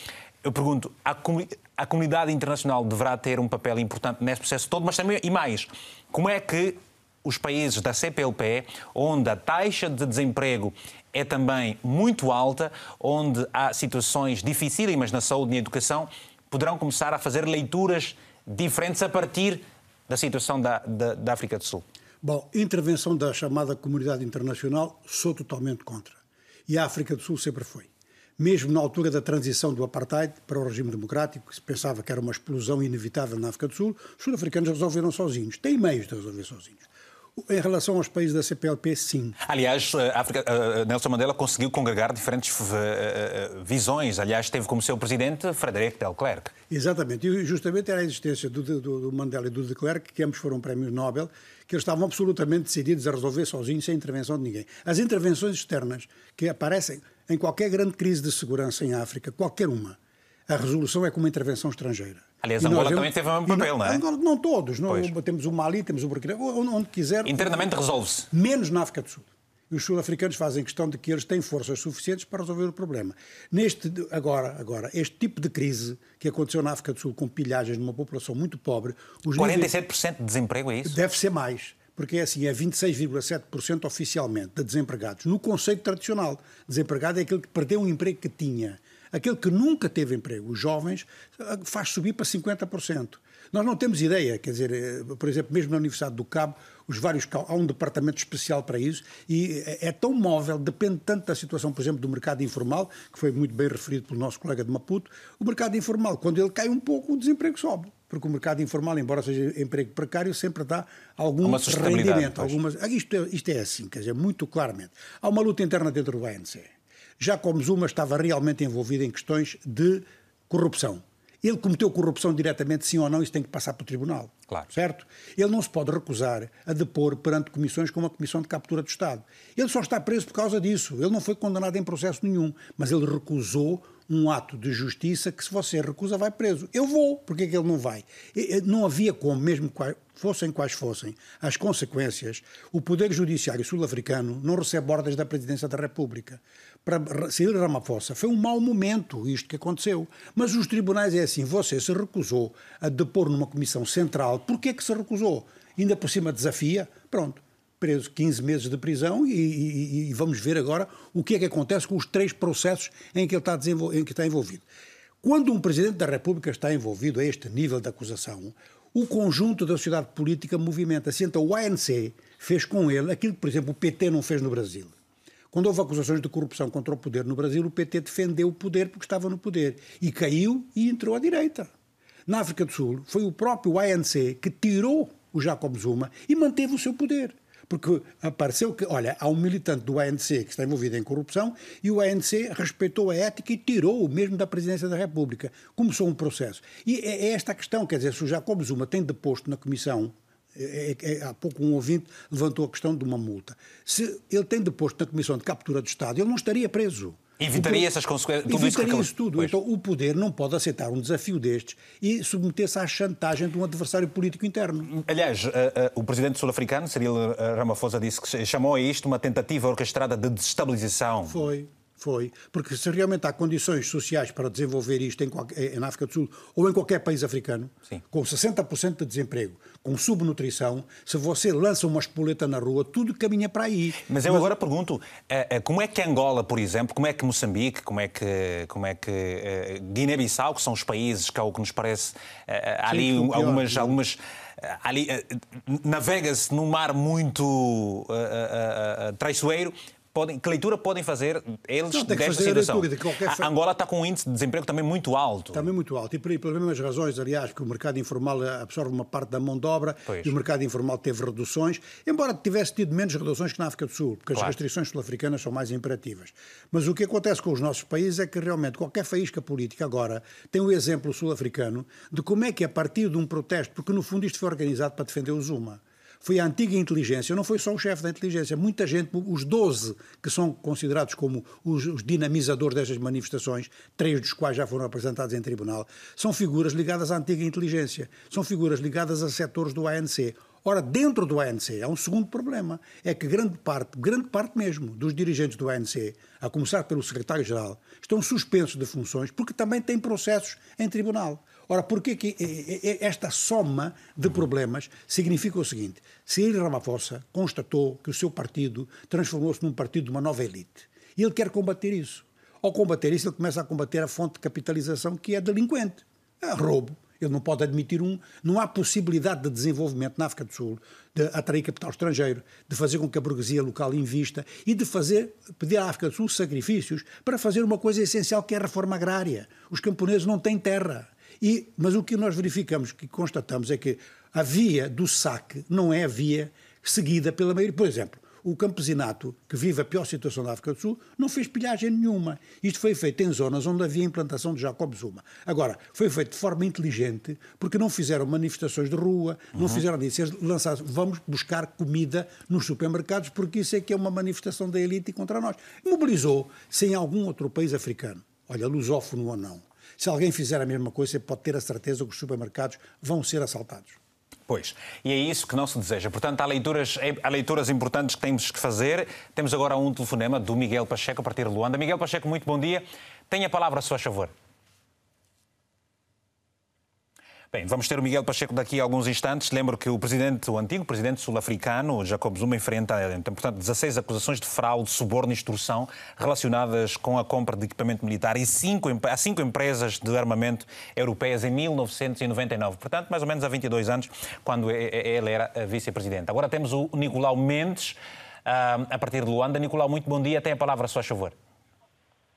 eu pergunto, a, comu a, comunidade internacional deverá ter um papel importante nesse processo todo, mas também, e mais, como é que os países da CPLP, onde a taxa de desemprego é também muito alta, onde há situações dificílimas na saúde e na educação, poderão começar a fazer leituras diferentes a partir da situação da, da, da África do Sul?
Bom, intervenção da chamada comunidade internacional, sou totalmente contra. E a África do Sul sempre foi. Mesmo na altura da transição do apartheid para o regime democrático, que se pensava que era uma explosão inevitável na África do Sul, os sul-africanos resolveram sozinhos. Têm meios de resolver sozinhos. Em relação aos países da CPLP, sim.
Aliás, a África, a Nelson Mandela conseguiu congregar diferentes uh, visões. Aliás, teve como seu presidente Frederic de Klerk.
Exatamente. E justamente era a existência do, do, do Mandela e do de Klerk, que ambos foram prémios Nobel, que eles estavam absolutamente decididos a resolver sozinhos, sem intervenção de ninguém. As intervenções externas que aparecem em qualquer grande crise de segurança em África, qualquer uma, a resolução é com uma intervenção estrangeira.
Aliás, Angola também teve o mesmo papel, não, não é?
Angola, não todos. Não, temos o Mali, temos o Burkina, onde quiser.
Internamente resolve-se.
Menos na África do Sul. E os sul-africanos fazem questão de que eles têm forças suficientes para resolver o problema. Neste, agora, agora, este tipo de crise que aconteceu na África do Sul com pilhagens de uma população muito pobre...
Os 47% níveis, de desemprego, é isso?
Deve ser mais porque é assim, é 26,7% oficialmente de desempregados. No conceito tradicional, desempregado é aquele que perdeu um emprego que tinha. Aquele que nunca teve emprego, os jovens, faz subir para 50%. Nós não temos ideia, quer dizer, eh, por exemplo, mesmo na Universidade do Cabo, os vários há um departamento especial para isso e é, é tão móvel, depende tanto da situação, por exemplo, do mercado informal, que foi muito bem referido pelo nosso colega de Maputo. O mercado informal, quando ele cai um pouco, o desemprego sobe porque o mercado informal, embora seja emprego precário, sempre dá algum rendimento. Algumas... Ah, isto, é, isto é assim, quer dizer, muito claramente. Há uma luta interna dentro do ANC. Já como Zuma estava realmente envolvido em questões de corrupção. Ele cometeu corrupção diretamente, sim ou não, isso tem que passar para o tribunal.
Claro.
Certo? Ele não se pode recusar a depor perante comissões como a Comissão de Captura do Estado. Ele só está preso por causa disso. Ele não foi condenado em processo nenhum, mas ele recusou um ato de justiça que, se você recusa, vai preso. Eu vou, porque é que ele não vai? Não havia como, mesmo fossem quais fossem as consequências, o Poder Judiciário sul-africano não recebe ordens da Presidência da República. Para Cyril Ramaphosa foi um mau momento isto que aconteceu. Mas os tribunais é assim, você se recusou a depor numa comissão central, porquê que se recusou? Ainda por cima desafia, pronto preso 15 meses de prisão e, e, e, vamos ver agora o que é que acontece com os três processos em que ele está, em que está envolvido. Quando um Presidente da República está envolvido a este nível de acusação, o conjunto da sociedade política movimenta-se. Então o ANC fez com ele aquilo que, por exemplo, o PT não fez no Brasil. Quando houve acusações de corrupção contra o poder no Brasil, o PT defendeu o poder porque estava no poder. E caiu e entrou à direita. Na África do Sul, foi o próprio ANC que tirou o Jacob Zuma e manteve o seu poder. Porque apareceu que, olha, há um militante do ANC que está envolvido em corrupção e o ANC respeitou a ética e tirou-o mesmo da presidência da República. Começou um processo. E é, é esta a questão, quer dizer, se o Jacob Zuma tem deposto na Comissão é, é, é, há pouco um ouvinte levantou a questão de uma multa. Se ele tem deposto na Comissão de Captura do Estado, ele não estaria preso.
Evitaria essas consequências.
Tudo evitaria isso, tudo. Pois. Então o poder não pode aceitar um desafio destes e submeter-se à chantagem de um adversário político interno.
Aliás, uh, uh, o presidente sul-africano, Cyril Ramaphosa, disse que chamou a isto uma tentativa orquestrada de desestabilização.
Foi. Foi. Porque se realmente há condições sociais para desenvolver isto em, na África do Sul ou em qualquer país africano,
Sim.
com 60% de desemprego, com subnutrição, se você lança uma espoleta na rua, tudo caminha para aí.
Mas eu Mas... agora pergunto, eh, eh, como é que Angola, por exemplo, como é que Moçambique, como é que, como é que eh, Guiné-Bissau, que são os países que, ao que nos parece, ali Sim, algumas... Pior, algumas ali navega-se num mar muito uh, uh, uh, traiçoeiro podem, que leitura podem fazer eles não, desta situação? De qualquer... A Angola está com um índice de desemprego também muito alto.
Também muito alto. E por, pelas mesmas razões, aliás, que o mercado informal absorve uma parte da mão de obra pois. e o mercado informal teve reduções, embora tivesse tido menos reduções que na África do Sul, porque claro. as restrições sul-africanas são mais imperativas. Mas o que acontece com os nossos países é que realmente qualquer faísca política agora tem o um exemplo sul-africano de como é que a partir de um protesto, porque no fundo isto foi organizado para defender o Zuma foi a antiga inteligência, não foi só o chefe da inteligência, muita gente, os 12 que são considerados como os, os dinamizadores destas manifestações, três dos quais já foram apresentados em tribunal, são figuras ligadas à antiga inteligência, são figuras ligadas a setores do ANC. Ora, dentro do ANC há um segundo problema, é que grande parte, grande parte mesmo, dos dirigentes do ANC, a começar pelo secretário-geral, estão suspensos de funções porque também têm processos em tribunal. Ora, porquê que eh, eh, esta soma de problemas significa o seguinte? Cyril Ramaphosa constatou que o seu partido transformou-se num partido de uma nova elite. E ele quer combater isso. Ao combater isso, ele começa a combater a fonte de capitalização que é delinquente. É roubo. Ele não pode admitir um. Não há possibilidade de desenvolvimento na África do Sul, de atrair capital estrangeiro, de fazer com que a burguesia local invista e de fazer, pedir à África do Sul sacrifícios para fazer uma coisa essencial que é a reforma agrária. Os camponeses não têm terra. E, mas o que nós verificamos, que constatamos, é que a via do saque não é a via seguida pela maioria. Por exemplo, o campesinato, que vive a pior situação da África do Sul, não fez pilhagem nenhuma. Isto foi feito em zonas onde havia implantação de Jacob Zuma. Agora, foi feito de forma inteligente, porque não fizeram manifestações de rua, não uhum. fizeram disso, lançaram, vamos buscar comida nos supermercados, porque isso é que é uma manifestação da elite contra nós. Mobilizou, sem algum outro país africano, olha, lusófono ou não. Se alguém fizer a mesma coisa, pode ter a certeza que os supermercados vão ser assaltados.
Pois, e é isso que não se deseja. Portanto, há leituras, há leituras importantes que temos que fazer. Temos agora um telefonema do Miguel Pacheco, a partir de Luanda. Miguel Pacheco, muito bom dia. Tenha a palavra, a sua favor. Bem, vamos ter o Miguel Pacheco daqui a alguns instantes. Lembro que o presidente, o antigo presidente sul-africano, Jacob Zuma, enfrenta, então, portanto, 16 acusações de fraude, suborno e extorsão relacionadas com a compra de equipamento militar e cinco, há cinco empresas de armamento europeias em 1999. Portanto, mais ou menos há 22 anos, quando ele era vice-presidente. Agora temos o Nicolau Mendes, ah, a partir de Luanda. Nicolau, muito bom dia. Tem a palavra, a sua favor.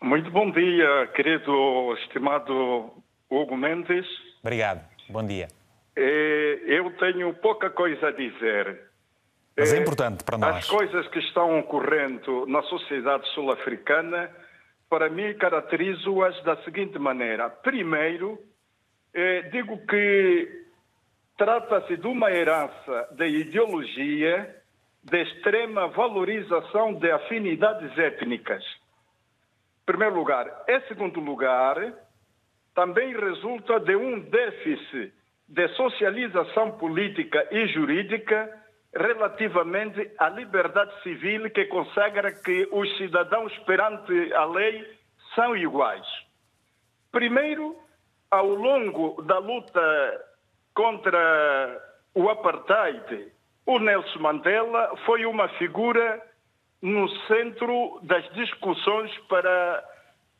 Muito bom dia, querido estimado Hugo Mendes.
Obrigado. Bom dia.
É, eu tenho pouca coisa a dizer.
Mas é importante para nós.
As coisas que estão ocorrendo na sociedade sul-africana, para mim, caracterizo-as da seguinte maneira. Primeiro, é, digo que trata-se de uma herança de ideologia de extrema valorização de afinidades étnicas. Em primeiro lugar. Em segundo lugar, também resulta de um déficit de socialização política e jurídica relativamente à liberdade civil que consagra que os cidadãos perante a lei são iguais. Primeiro, ao longo da luta contra o apartheid, o Nelson Mandela foi uma figura no centro das discussões para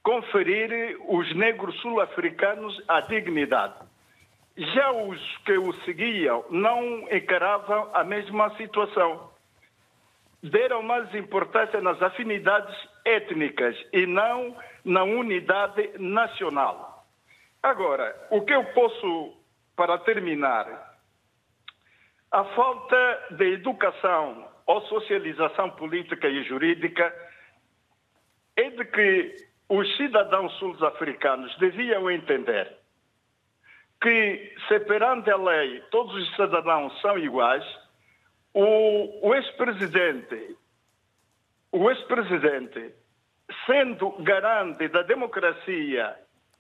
conferir os negros sul-africanos a dignidade. Já os que o seguiam não encaravam a mesma situação. Deram mais importância nas afinidades étnicas e não na unidade nacional. Agora, o que eu posso, para terminar, a falta de educação ou socialização política e jurídica é de que os cidadãos sul-africanos deviam entender que, se perante a lei todos os cidadãos são iguais, o, o ex-presidente, o ex-presidente, sendo garante da democracia,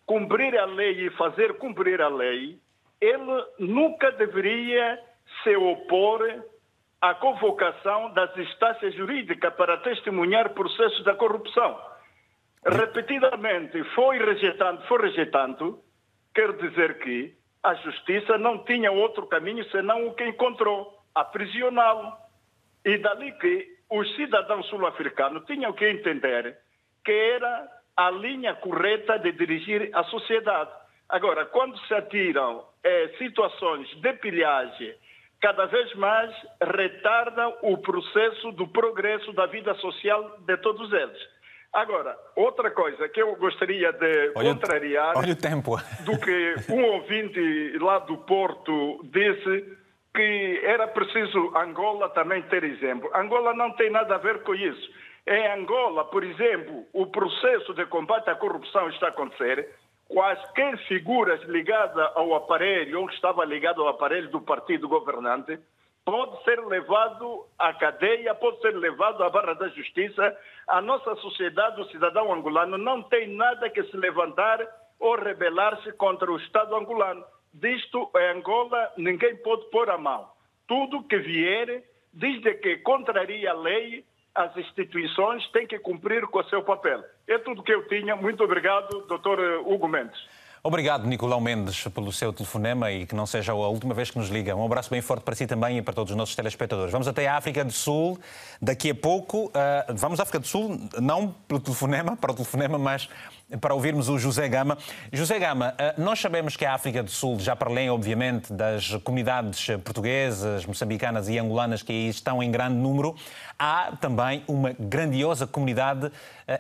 cumprir a lei e fazer cumprir a lei, ele nunca deveria se opor à convocação das instâncias jurídicas para testemunhar processos da corrupção repetidamente foi rejeitando, foi rejeitando, quer dizer que a justiça não tinha outro caminho senão o que encontrou, aprisioná-lo. E dali que os cidadãos sul-africanos tinham que entender que era a linha correta de dirigir a sociedade. Agora, quando se atiram eh, situações de pilhagem, cada vez mais retardam o processo do progresso da vida social de todos eles. Agora, outra coisa que eu gostaria de olha, contrariar
olha o tempo.
do que um ouvinte lá do Porto disse que era preciso Angola também ter exemplo. Angola não tem nada a ver com isso. Em Angola, por exemplo, o processo de combate à corrupção está a acontecer. Quaisquer figuras ligadas ao aparelho ou estava ligado ao aparelho do partido governante pode ser levado à cadeia, pode ser levado à barra da justiça. A nossa sociedade, o cidadão angolano, não tem nada que se levantar ou rebelar-se contra o Estado angolano. Disto, em Angola, ninguém pode pôr a mão. Tudo que vier, desde que contraria a lei, as instituições têm que cumprir com o seu papel. É tudo que eu tinha. Muito obrigado, doutor Hugo Mendes.
Obrigado, Nicolau Mendes, pelo seu telefonema e que não seja a última vez que nos liga. Um abraço bem forte para si também e para todos os nossos telespectadores. Vamos até a África do Sul daqui a pouco. Uh, vamos à África do Sul, não pelo telefonema, [laughs] para o telefonema, mas para ouvirmos o José Gama. José Gama, uh, nós sabemos que a África do Sul, já para além, obviamente, das comunidades portuguesas, moçambicanas e angolanas que aí estão em grande número, há também uma grandiosa comunidade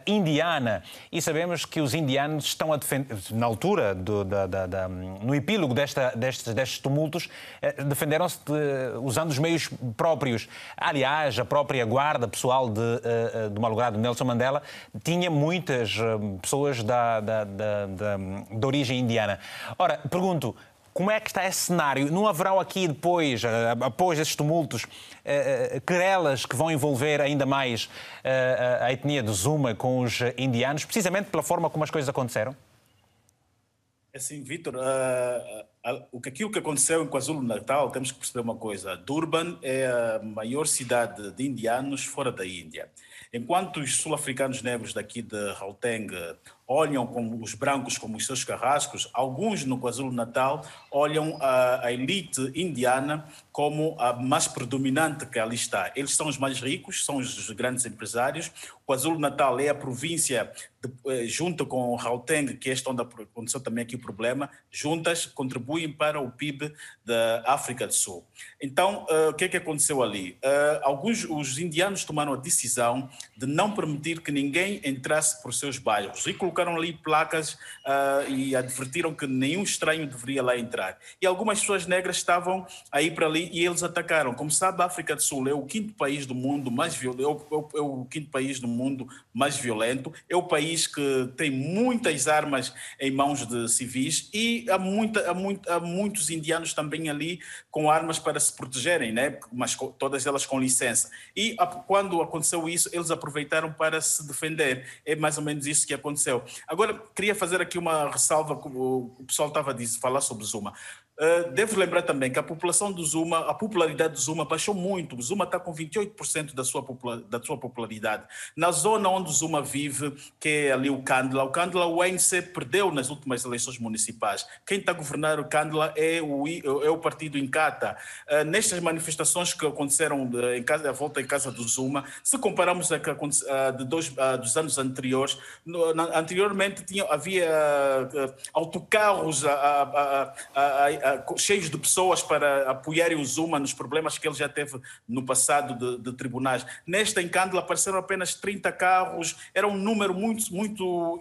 indiana. E sabemos que os indianos estão a defender, na altura do, da, da, da, no epílogo desta, destes, destes tumultos, eh, defenderam-se de, usando os meios próprios. Aliás, a própria guarda pessoal de, eh, do malogrado Nelson Mandela tinha muitas eh, pessoas da, da, da, da origem indiana. Ora, pergunto, como é que está esse cenário? Não haverá aqui depois, após esses tumultos, querelas que vão envolver ainda mais a etnia de Zuma com os indianos, precisamente pela forma como as coisas aconteceram?
É assim, Vitor, uh, uh, aquilo que aconteceu em KwaZulu-Natal, temos que perceber uma coisa. Durban é a maior cidade de indianos fora da Índia. Enquanto os sul-africanos negros daqui de Gauteng olham como os brancos como os seus carrascos, alguns no KwaZulu-Natal olham a, a, elite indiana como a mais predominante que ali está. Eles são os mais ricos, são os grandes empresários. KwaZulu-Natal é a província, de, eh, junto com o Gauteng, que é onde aconteceu também aqui o problema, juntas contribuem para o PIB da África do Sul. Então, uh, o que é que aconteceu ali? Uh, alguns os indianos tomaram a decisão de não permitir que ninguém entrasse por seus bairros e colocaram ali placas uh, e advertiram que nenhum estranho deveria lá entrar. E algumas pessoas negras estavam aí para ali e eles atacaram. Como sabe, a África do Sul é o quinto país do mundo mais violento, é o, é o quinto país do mundo mais violento, é o país que tem muitas armas em mãos de civis e há, muita, há, muito, há muitos indianos também ali com armas para se protegerem, né? mas todas elas com licença. E quando aconteceu isso, eles aproveitaram para se defender. É mais ou menos isso que aconteceu. Agora, queria fazer aqui uma ressalva, como o pessoal estava a falar sobre Zuma. Uh, devo lembrar também que a população do Zuma, a popularidade do Zuma baixou muito. O Zuma está com 28% da sua, da sua popularidade. Na zona onde o Zuma vive, que é ali o Kandla, o Kandla, o ANC perdeu nas últimas eleições municipais. Quem está a governar o Kandla é o, é o partido Inkatha. Uh, nestas manifestações que aconteceram de, em casa, a volta em casa do Zuma, se compararmos a, a, de dois, a, dos anos anteriores, no, na, anteriormente tinha, havia autocarros a, a cheios de pessoas para apoiarem o Zuma nos problemas que ele já teve no passado de, de tribunais. Nesta em Cândula apareceram apenas 30 carros, era um número muito, muito,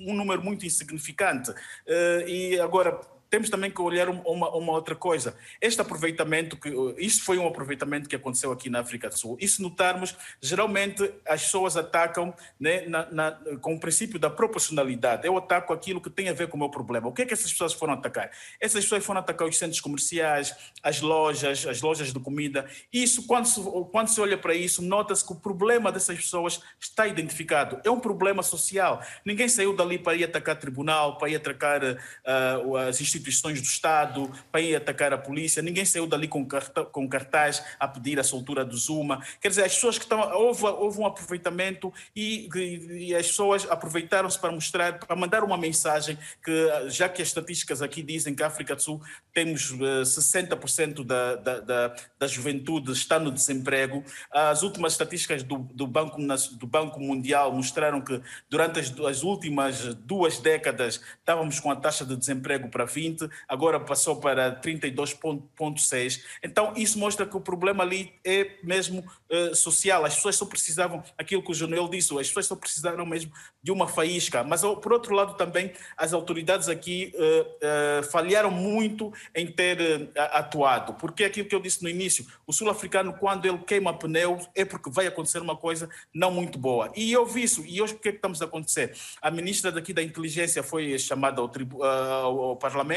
um número muito insignificante. Eh, e agora temos também que olhar uma, uma, outra coisa. Este aproveitamento, que, isso foi um aproveitamento que aconteceu aqui na África do Sul. E se notarmos, geralmente as pessoas atacam né, na, na, com o princípio da proporcionalidade. Eu ataco aquilo que tem a ver com o meu problema. O que é que essas pessoas foram atacar? Essas pessoas foram atacar os centros comerciais, as lojas, as lojas de comida. Isso, quando se, quando se olha para isso, nota-se que o problema dessas pessoas está identificado. É um problema social. Ninguém saiu dali para ir atacar tribunal, para ir atacar uh, as instituições instituições do Estado para ir atacar a polícia, ninguém saiu dali com, com cartaz a pedir a soltura do Zuma. Quer dizer, as pessoas que estão. Houve, houve um aproveitamento e, e, e as pessoas aproveitaram-se para mostrar, para mandar uma mensagem que, já que as estatísticas aqui dizem que a África do Sul temos uh, eh, 60% da, da, da, da juventude está no desemprego, as últimas estatísticas do, do, Banco, do Banco Mundial mostraram que durante as, as últimas duas décadas estávamos com a taxa de desemprego para 20 20, agora passou para 32,6. Então, isso mostra que o problema ali é mesmo uh, social. As pessoas só precisavam, aquilo que o Jonuel disse, as pessoas só precisaram mesmo de uma faísca. Mas, por outro lado, também as autoridades aqui uh, uh, falharam muito em ter atuado. Porque é aquilo que eu disse no início, o sul-africano, quando ele queima pneu, é porque vai acontecer uma coisa não muito boa. E eu vi isso. E hoje, o que é que estamos a acontecer? A ministra daqui da inteligência foi chamada ao, ao parlamento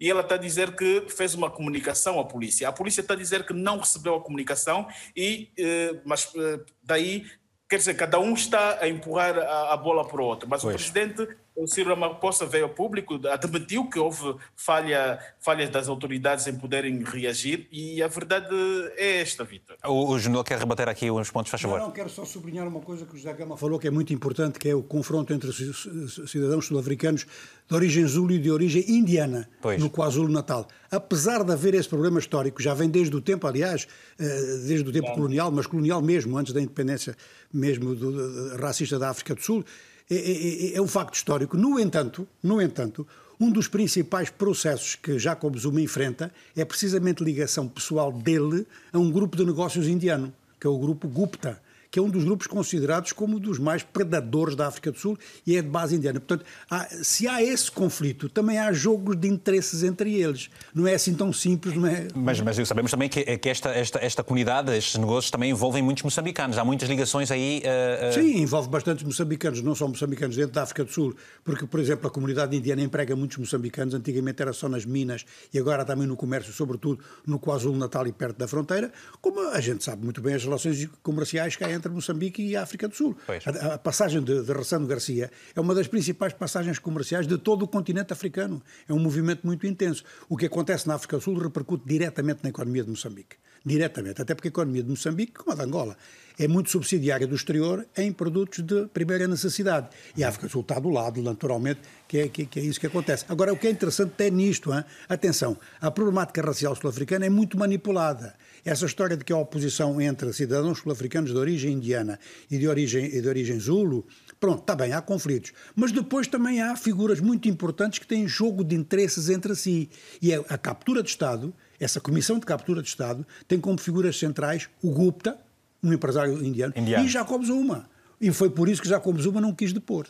e ela está a dizer que fez uma comunicação à polícia. A polícia está a dizer que não recebeu a comunicação, e, eh, mas eh, daí, quer dizer, cada um está a empurrar a, a bola para o outro. Mas pois. o presidente o Ciro Ramaphosa veio ao público, admitiu que houve falha, falhas das autoridades em poderem reagir e a verdade é esta, Vitor.
O, o quer rebater aqui uns pontos, faz favor.
Não, não, quero só sublinhar uma coisa que o José Gama falou que é muito importante, que é o confronto entre cidadãos sul-africanos de origem zulu e de origem indiana,
pois.
no KwaZulu-Natal. Apesar de haver esse problema histórico, já vem desde o tempo, aliás, eh, desde o tempo claro. colonial, mas colonial mesmo, antes da independência mesmo do, do, racista da África do Sul, é, é, é, é um facto histórico. No entanto, no entanto, um dos principais processos que Jacob Zuma enfrenta é precisamente ligação pessoal dele a um grupo de negócios indiano, que é o grupo Gupta que é um dos grupos considerados como dos mais predadores da África do Sul e é de base indiana. Portanto, há, se há esse conflito, também há jogos de interesses entre eles. Não é assim tão simples, não é?
Mas, mas sabemos também que, que esta, esta, esta comunidade, estes negócios também envolvem muitos moçambicanos. Há muitas ligações aí. Uh,
uh... Sim, envolve bastantes moçambicanos, não só moçambicanos dentro da África do Sul, porque, por exemplo, a comunidade indiana emprega muitos moçambicanos. Antigamente era só nas minas e agora também no comércio, sobretudo no KwaZulu-Natal e perto da fronteira. Como a gente sabe muito bem as relações comerciais que há entre Moçambique e a África do Sul. A, a, passagem de, de Rassano Garcia é uma das principais passagens comerciais de todo o continente africano. É um movimento muito intenso. O que acontece na África do Sul repercute diretamente na economia de Moçambique. Diretamente. Até porque a economia de Moçambique, como a de Angola, é muito subsidiária do exterior em produtos de primeira necessidade. E a África do Sul está do lado, naturalmente, que é, que, que é isso que acontece. Agora, o que é interessante é nisto, hein? atenção, a problemática racial sul-africana é muito manipulada. Essa história de que a oposição entre cidadãos sul-africanos de origem indiana e de origem, e de origem zulu, pronto, está bem, há conflitos. Mas depois também há figuras muito importantes que têm jogo de interesses entre si. E a, a captura de Estado, essa comissão de captura de Estado, tem como figuras centrais o Gupta, um empresário indiano, indiano. e Jacob Zuma. E foi por isso que Jacob Zuma não quis depor.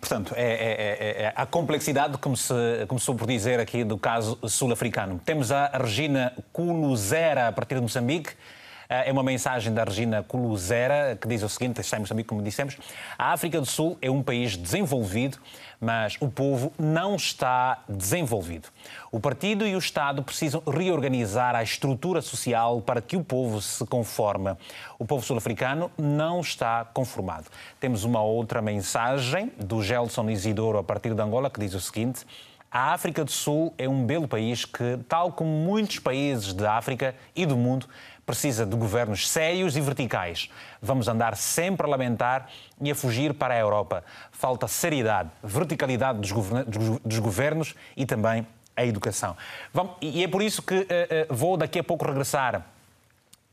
Portanto, é, é, é, é, a complexidade, como se começou por dizer aqui, do caso sul-africano. Temos a Regina Culuzera, a partir de Moçambique. É uma mensagem da Regina Culuzera, que diz o seguinte: em Moçambique, como dissemos. A África do Sul é um país desenvolvido mas o povo não está desenvolvido. O partido e o Estado precisam reorganizar a estrutura social para que o povo se conforme. O povo sul-africano não está conformado. Temos uma outra mensagem do Gelson Isidoro a partir de Angola que diz o seguinte: a África do Sul é um belo país que, tal como muitos países da África e do mundo, precisa de governos sérios e verticais. Vamos andar sempre a lamentar e a fugir para a Europa. Falta seriedade, verticalidade dos, dos governos e também a educação. Vamos, e é por isso que uh, uh, vou daqui a pouco regressar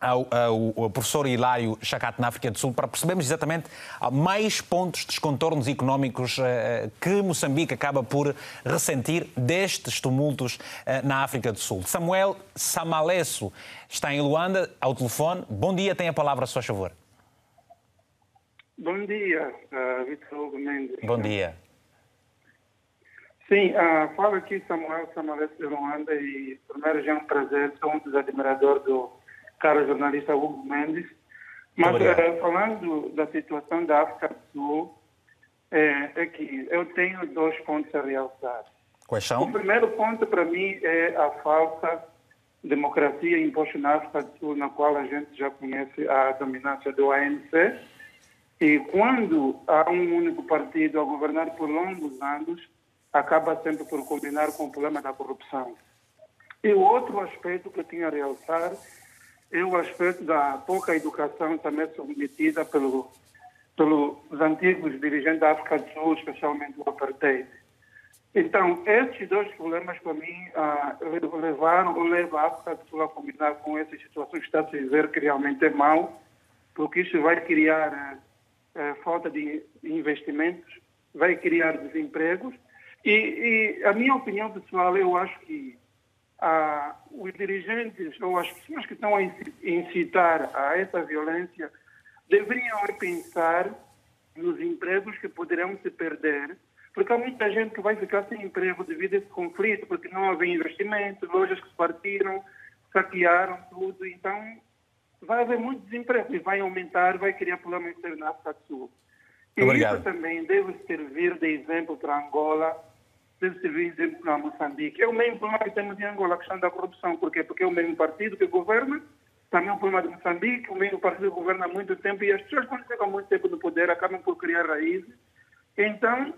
ao, ao, ao, professor Hilário Chacate na África do Sul para percebermos exatamente mais pontos dos contornos económicos uh, que Moçambique acaba por ressentir destes tumultos uh, na África do Sul. Samuel Samalesso está em Luanda, ao telefone. Bom dia, tem a palavra, se faz favor.
Bom dia, uh, Vitor Hugo Mendes.
Bom dia.
Sim, uh, falo aqui Samuel Samalesso de Luanda e primeiro já é um prazer, sou um dos admiradores do caro jornalista Hugo Mendes. Mas uh, falando da situação da África do Sul, é, é, que eu tenho dois pontos a realçar.
Quais são?
O primeiro ponto para mim é a falsa democracia imposta na África do Sul, na qual a gente já conhece a dominância do ANC. E quando há um único partido a governar por longos anos, acaba sempre por combinar com o problema da corrupção. E o outro aspecto que eu tinha a realçar é o aspecto da pouca educação também submetida pelo, pelos antigos dirigentes da África do Sul, especialmente o apartheid. Então, esses dois problemas, para mim, ah, levaram ou levam a África do Sul a combinar com essas situações que está a se dizer que realmente é mau, porque isso vai criar ah, ah, falta de investimentos, vai criar desempregos. E, e, a minha opinião pessoal, eu acho que ah, os dirigentes ou as pessoas que estão a incitar a essa violência deveriam pensar nos empregos que poderão se perder, porque há muita gente que vai ficar sem emprego devido a esse conflito, porque não havia investimento, lojas que se partiram, saquearam tudo, então vai haver muito desemprego e vai aumentar, vai criar problemas na África do Sul. E Obrigado. isso também deve servir de exemplo para Angola, deve servir para Moçambique. É o mesmo problema que temos em Angola, a questão da corrupção. Por quê? Porque é o mesmo partido que governa, também é um problema de Moçambique, o mesmo partido que governa há muito tempo, e as pessoas, quando ficam muito tempo no poder, acabam por criar raízes. Então,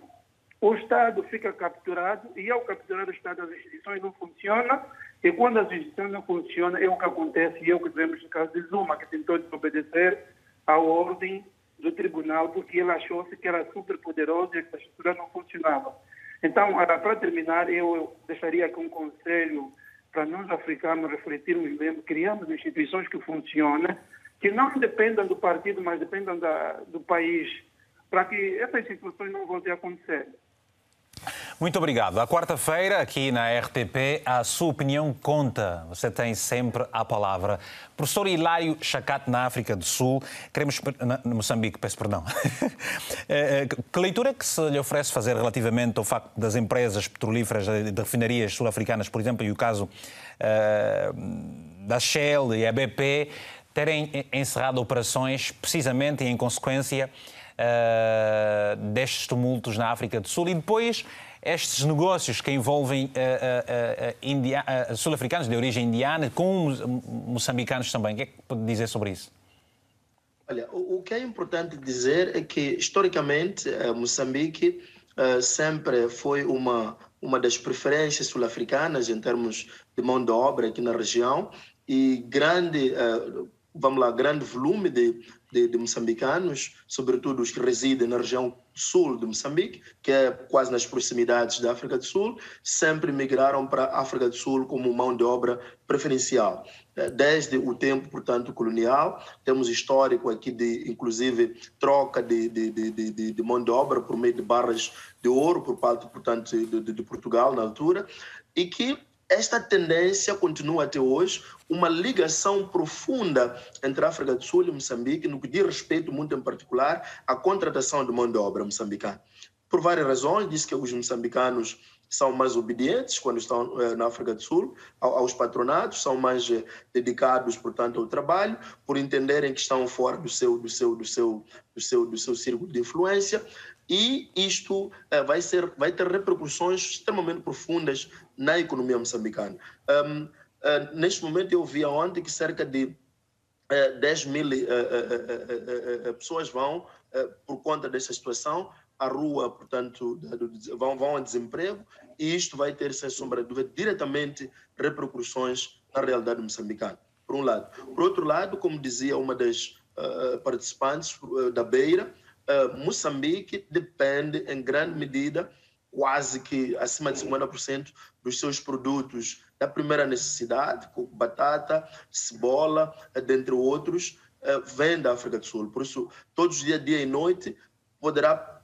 o Estado fica capturado e ao capturar o Estado as instituições não funcionam e quando as instituições não funcionam é o que acontece e é o que vemos no caso de Zuma, que tentou desobedecer à ordem do tribunal porque ele achou-se que era super poderoso e que a estrutura não funcionava. Então, para terminar, eu deixaria aqui um conselho para nós africanos refletirmos mesmo, criamos instituições que funcionem, que não dependam do partido, mas dependam da, do país, para que essas situações não voltem a acontecer.
Muito obrigado. À quarta-feira, aqui na RTP, a sua opinião conta. Você tem sempre a palavra. Professor Hilário Chacate, na África do Sul, queremos. Na Moçambique, peço perdão. [laughs] Eh, eh, que leitura é que se lhe oferece fazer relativamente ao facto das empresas petrolíferas, de refinarias sul-africanas, por exemplo, e o caso uh, da Shell e a BP, terem encerrado operações precisamente em consequência uh, destes tumultos na África do Sul e depois estes negócios que envolvem uh, uh, uh, sul-africanos de origem indiana com moçambicanos também. O que é que pode dizer sobre isso?
Olha, o, o que é importante dizer é que, historicamente, Moçambique sempre foi uma, uma das preferências sul-africanas em termos de mão de obra aqui na região e grande, vamos lá, grande volume de de, de, moçambicanos, sobretudo os que residem na região sul de Moçambique, que é quase nas proximidades da África do Sul, sempre migraram para a África do Sul como mão de obra preferencial. Eh, desde o tempo, portanto, colonial, temos histórico aqui de, inclusive, troca de, de, de, de mão de obra por meio de barras de ouro por parte, portanto, de Portugal na altura, e que esta tendência continua até hoje, uma ligação profunda entre a África do Sul e Moçambique, no que diz respeito, muito em particular, à contratação de mão de obra moçambicana. Por várias razões, diz que os moçambicanos são mais obedientes quando estão eh, na África do Sul aos patronatos, são mais eh, dedicados, portanto, ao trabalho, por entenderem que estão fora do seu do seu do seu do seu do seu círculo de influência e isto uh, vai, ser, vai ter repercussões extremamente profundas na economia moçambicana. Um, uh, neste momento, eu vi ontem que cerca de uh, eh, 10 mil pessoas vão, por conta dessa situação, à rua, portanto, vão, vão a desemprego, e isto vai ter, sem sombra de dúvida, diretamente repercussões na realidade moçambicana, por um lado. Por outro lado, como dizia uma das participantes da Beira, uh, Moçambique depende, em grande medida, quase que acima de 50% dos seus produtos da primeira necessidade, como batata, cebola, eh, dentre outros, uh, vem da África do Sul. Por isso, todos os dias, dia e noite, poderá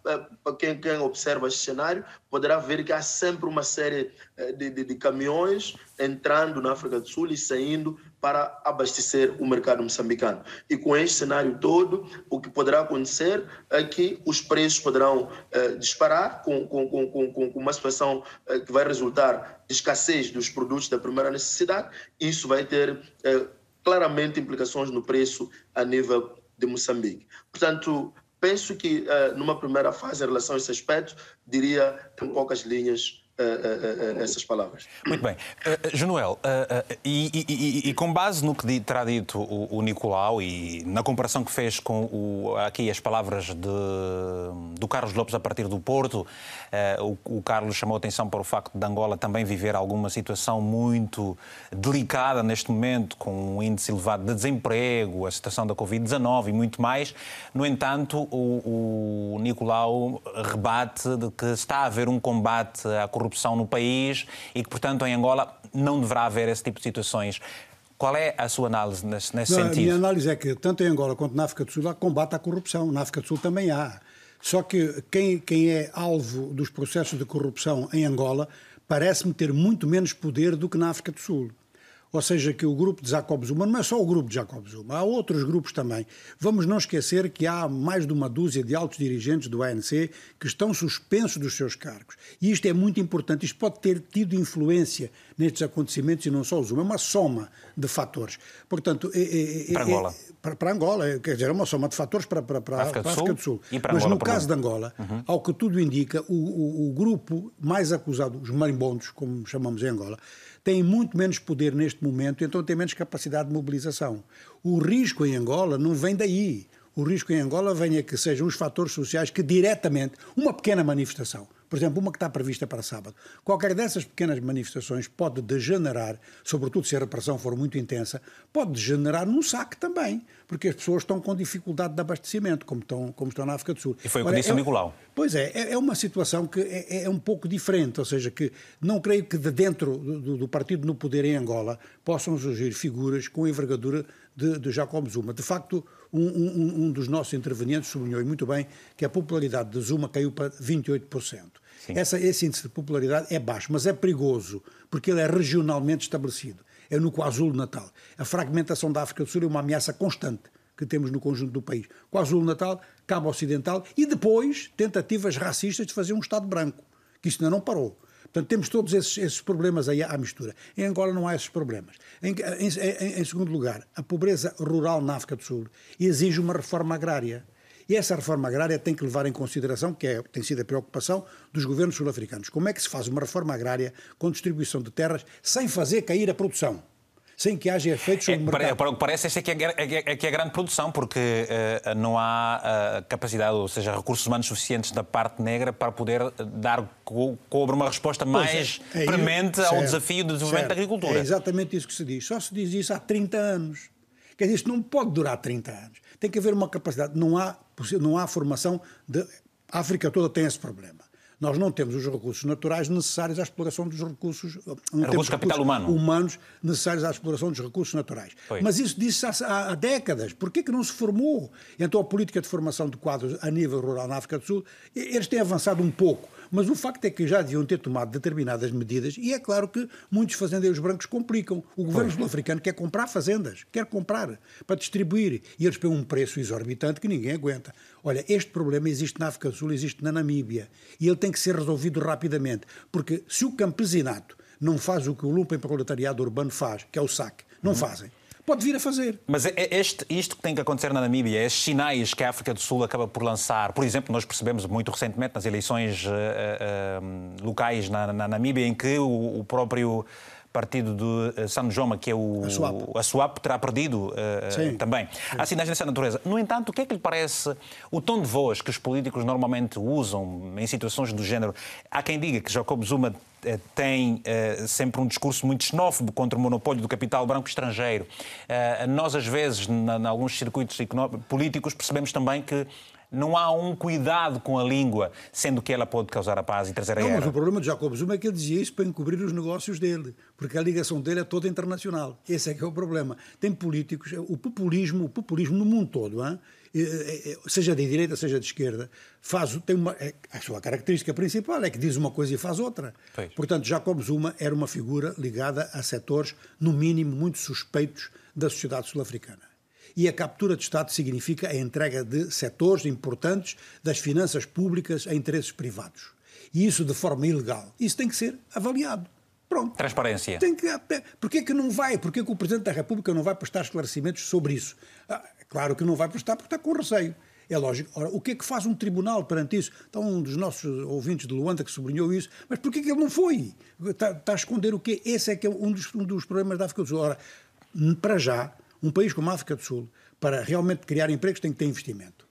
quem, quem, observa esse cenário, poderá ver que há sempre uma série de, de, de, caminhões entrando na África do Sul e saindo para abastecer o mercado moçambicano. E com este cenário todo, o que poderá acontecer é que os preços poderão eh, disparar com, com, com, com, uma situação eh, que vai resultar de escassez dos produtos da primeira necessidade. Isso vai ter eh, claramente implicações no preço a nível de Moçambique. Portanto, penso que numa primeira fase em relação a esse aspecto, diria em poucas linhas essas palavras.
Muito bem. Uh, Januel, e, e, e, com base no que terá dito o, o, Nicolau e na comparação que fez com o, aqui as palavras de, do Carlos Lopes a partir do Porto, o, o, Carlos chamou atenção para o facto de Angola também viver alguma situação muito delicada neste momento, com um índice elevado de desemprego, a situação da Covid-19 e muito mais. No entanto, o, o Nicolau rebate de que está a haver um combate à corrupção corrupção no país e que, portanto, em Angola não deverá haver esse tipo de situações. Qual é a sua análise nesse, nesse
não,
sentido?
A minha análise é que, tanto em Angola quanto na África do Sul, há combate à corrupção. Na África do Sul também há. Só que quem, quem é alvo dos processos de corrupção em Angola parece-me ter muito menos poder do que na África do Sul. Ou seja, que o grupo de Jacob Zuma não é só o grupo de Jacob Zuma, há outros grupos também. Vamos não esquecer que há mais de uma dúzia de altos dirigentes do ANC que estão suspensos dos seus cargos. E isto é muito importante. Isto pode ter tido influência nestes acontecimentos e não só o Zuma. É uma soma de fatores. Portanto, é, é,
é, para Angola.
Para, para, Angola, quer dizer, é uma soma de fatores para, para, para, África, para a África do Sul. Mas
Angola,
no caso de Angola, uhum. ao que tudo indica, o, o, o grupo mais acusado, os marimbondos, como chamamos em Angola, têm muito menos poder neste momento, então têm menos capacidade de mobilização. O risco em Angola não vem daí. O risco em Angola vem a que sejam os fatores sociais que diretamente, uma pequena manifestação, Por exemplo, uma que está prevista para sábado. Qualquer dessas pequenas manifestações pode degenerar, sobretudo se a repressão for muito intensa, pode degenerar num saque também, porque as pessoas estão com dificuldade de abastecimento, como estão, como estão na África do Sul.
E foi o que
Ora,
disse
é-
o Nicolau.
Pois é, é é uma situação que é, é um pouco diferente, ou seja, que não creio que de dentro do, do- do partido no poder em Angola possam surgir figuras com a envergadura de, de Jacob Zuma. De facto, um, um- um dos nossos intervenientes sublinhou muito bem que a popularidade de Zuma caiu para 28%. Essa, esse índice de popularidade é baixo, mas é perigoso, porque ele é regionalmente estabelecido. É no KwaZulu-Natal. A fragmentação da África do Sul é uma ameaça constante que temos no conjunto do país. KwaZulu-Natal, Cabo Ocidental e depois tentativas racistas de fazer um Estado branco, que isso ainda não parou. Portanto, temos todos esses, esses problemas aí à mistura. Em Angola não há esses problemas. Em, em- em- em segundo lugar, a pobreza rural na África do Sul exige uma reforma agrária. E essa reforma agrária tem que levar em consideração, que é, tem sido a preocupação dos governos sul-africanos, como é que se faz uma reforma agrária com distribuição de terras sem fazer cair a produção, sem que haja efeitos sobre
É,
o
para,
mercado.
para o que parece, esta é que é, é que é- é que é a grande produção, porque eh, não há eh, capacidade, ou seja, recursos humanos suficientes da parte negra para poder dar co cobre uma resposta
é,
mais
é,
premente ao
certo,
desafio do desenvolvimento
certo.
da agricultura.
É exatamente isso que se diz. Só se diz isso há 30 anos. Quer dizer, isto não pode durar 30 anos. Tem que haver uma capacidade. Não há, não há formação de. A África toda tem esse problema. Nós não temos os recursos naturais necessários à exploração dos recursos. Não temos
Recursos capital humano.
Humanos necessários à exploração dos recursos naturais.
Pois.
Mas isso disse há, há- décadas. Porquê que não se formou? Então a política de formação de quadros a nível rural na África do Sul, eles têm avançado um pouco. Mas o facto é que já deviam ter tomado determinadas medidas, e é claro que muitos fazendeiros brancos complicam. O governo sul-africano quer comprar fazendas, quer comprar para distribuir, e eles pagam um preço exorbitante que ninguém aguenta. Olha, este problema existe na África do Sul, existe na Namíbia, e ele tem que ser resolvido rapidamente, porque se o campesinato não faz o que o lumpenproletariado urbano faz, que é o saque, não fazem, pode vir a fazer.
Mas é- é este, isto que tem que acontecer na Namíbia, estes sinais que a África do Sul acaba por lançar, por exemplo, nós percebemos muito recentemente nas eleições eh, eh, locais na, na Namíbia, em que o, o próprio partido de eh, San Joma, que é o
A SWAP.
a SWAP, terá perdido
Sim.
também. Há sinais dessa natureza. No entanto, o que é que lhe parece o tom de voz que os políticos normalmente usam em situações do género? Há quem diga que Jacob Zuma tem eh, sempre um discurso muito xenófobo contra o monopólio do capital branco estrangeiro. Eh, nós, às vezes, em alguns circuitos políticos, percebemos também que não há um cuidado com a língua, sendo que ela pode causar a paz e trazer a
Não, mas
guerra.
o problema de Jacob Zuma é que ele dizia isso para encobrir os negócios dele, porque a ligação dele é toda internacional. Esse é que é o problema. Tem políticos, o populismo, o populismo no mundo todo, hein? Seja de direita, seja de esquerda, faz, tem uma, é- a sua característica principal é que diz uma coisa e faz outra.
Pois.
Portanto, Jacob Zuma era uma figura ligada a setores, no mínimo, muito suspeitos da sociedade sul-africana. E a captura de Estado significa a entrega de setores importantes das finanças públicas a interesses privados. E isso de forma ilegal. Isso tem que ser avaliado. Pronto.
Transparência.
Tem que, porquê que não vai? Porquê que o Presidente da República não vai prestar esclarecimentos sobre isso? Ah, claro que não vai prestar porque está com receio. É lógico. Ora, o que é que faz um tribunal perante isso? Então, um dos nossos ouvintes de Luanda que sublinhou isso. Mas porquê que ele não foi? Está, está a esconder o quê? Esse é que é um dos, um dos problemas da África do Sul. Ora, para já, um país como a África do Sul, para realmente criar empregos, tem que ter investimento.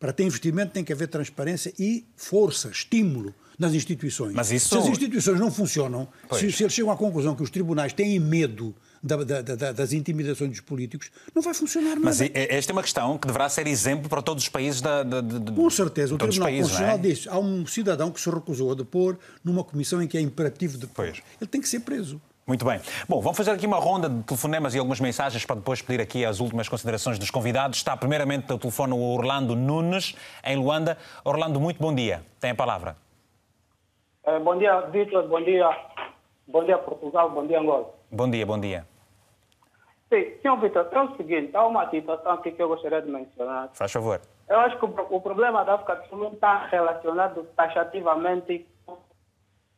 Para ter investimento tem que haver transparência e força, estímulo nas instituições.
Mas isso-
Se as instituições não funcionam,
Pois.
se, se eles chegam à conclusão que os tribunais têm medo da- da- da- das intimidações dos políticos, não vai funcionar nada.
Mas e- esta é uma questão que deverá ser exemplo para todos os países da, de-
Com certeza, o
todos
Tribunal
países, é?
Constitucional diz há um cidadão que se recusou a depor numa comissão em que é imperativo depor. Ele tem que ser preso.
Muito bem. Bom, vamos fazer aqui uma ronda de telefonemas e algumas mensagens para depois pedir aqui as últimas considerações dos convidados. Está primeiramente ao telefone o Orlando Nunes, em Luanda. Orlando, muito bom dia. Tem a palavra.
Eh, bom dia, Vitor. Bom dia. Bom dia, Portugal. Bom dia, Angola.
Bom dia, bom dia.
Sim, senhor Vitor, é o seguinte, há uma situação aqui que eu gostaria de mencionar.
Faz favor.
Eu acho que o, pro- o problema da África do Sul não está relacionado taxativamente com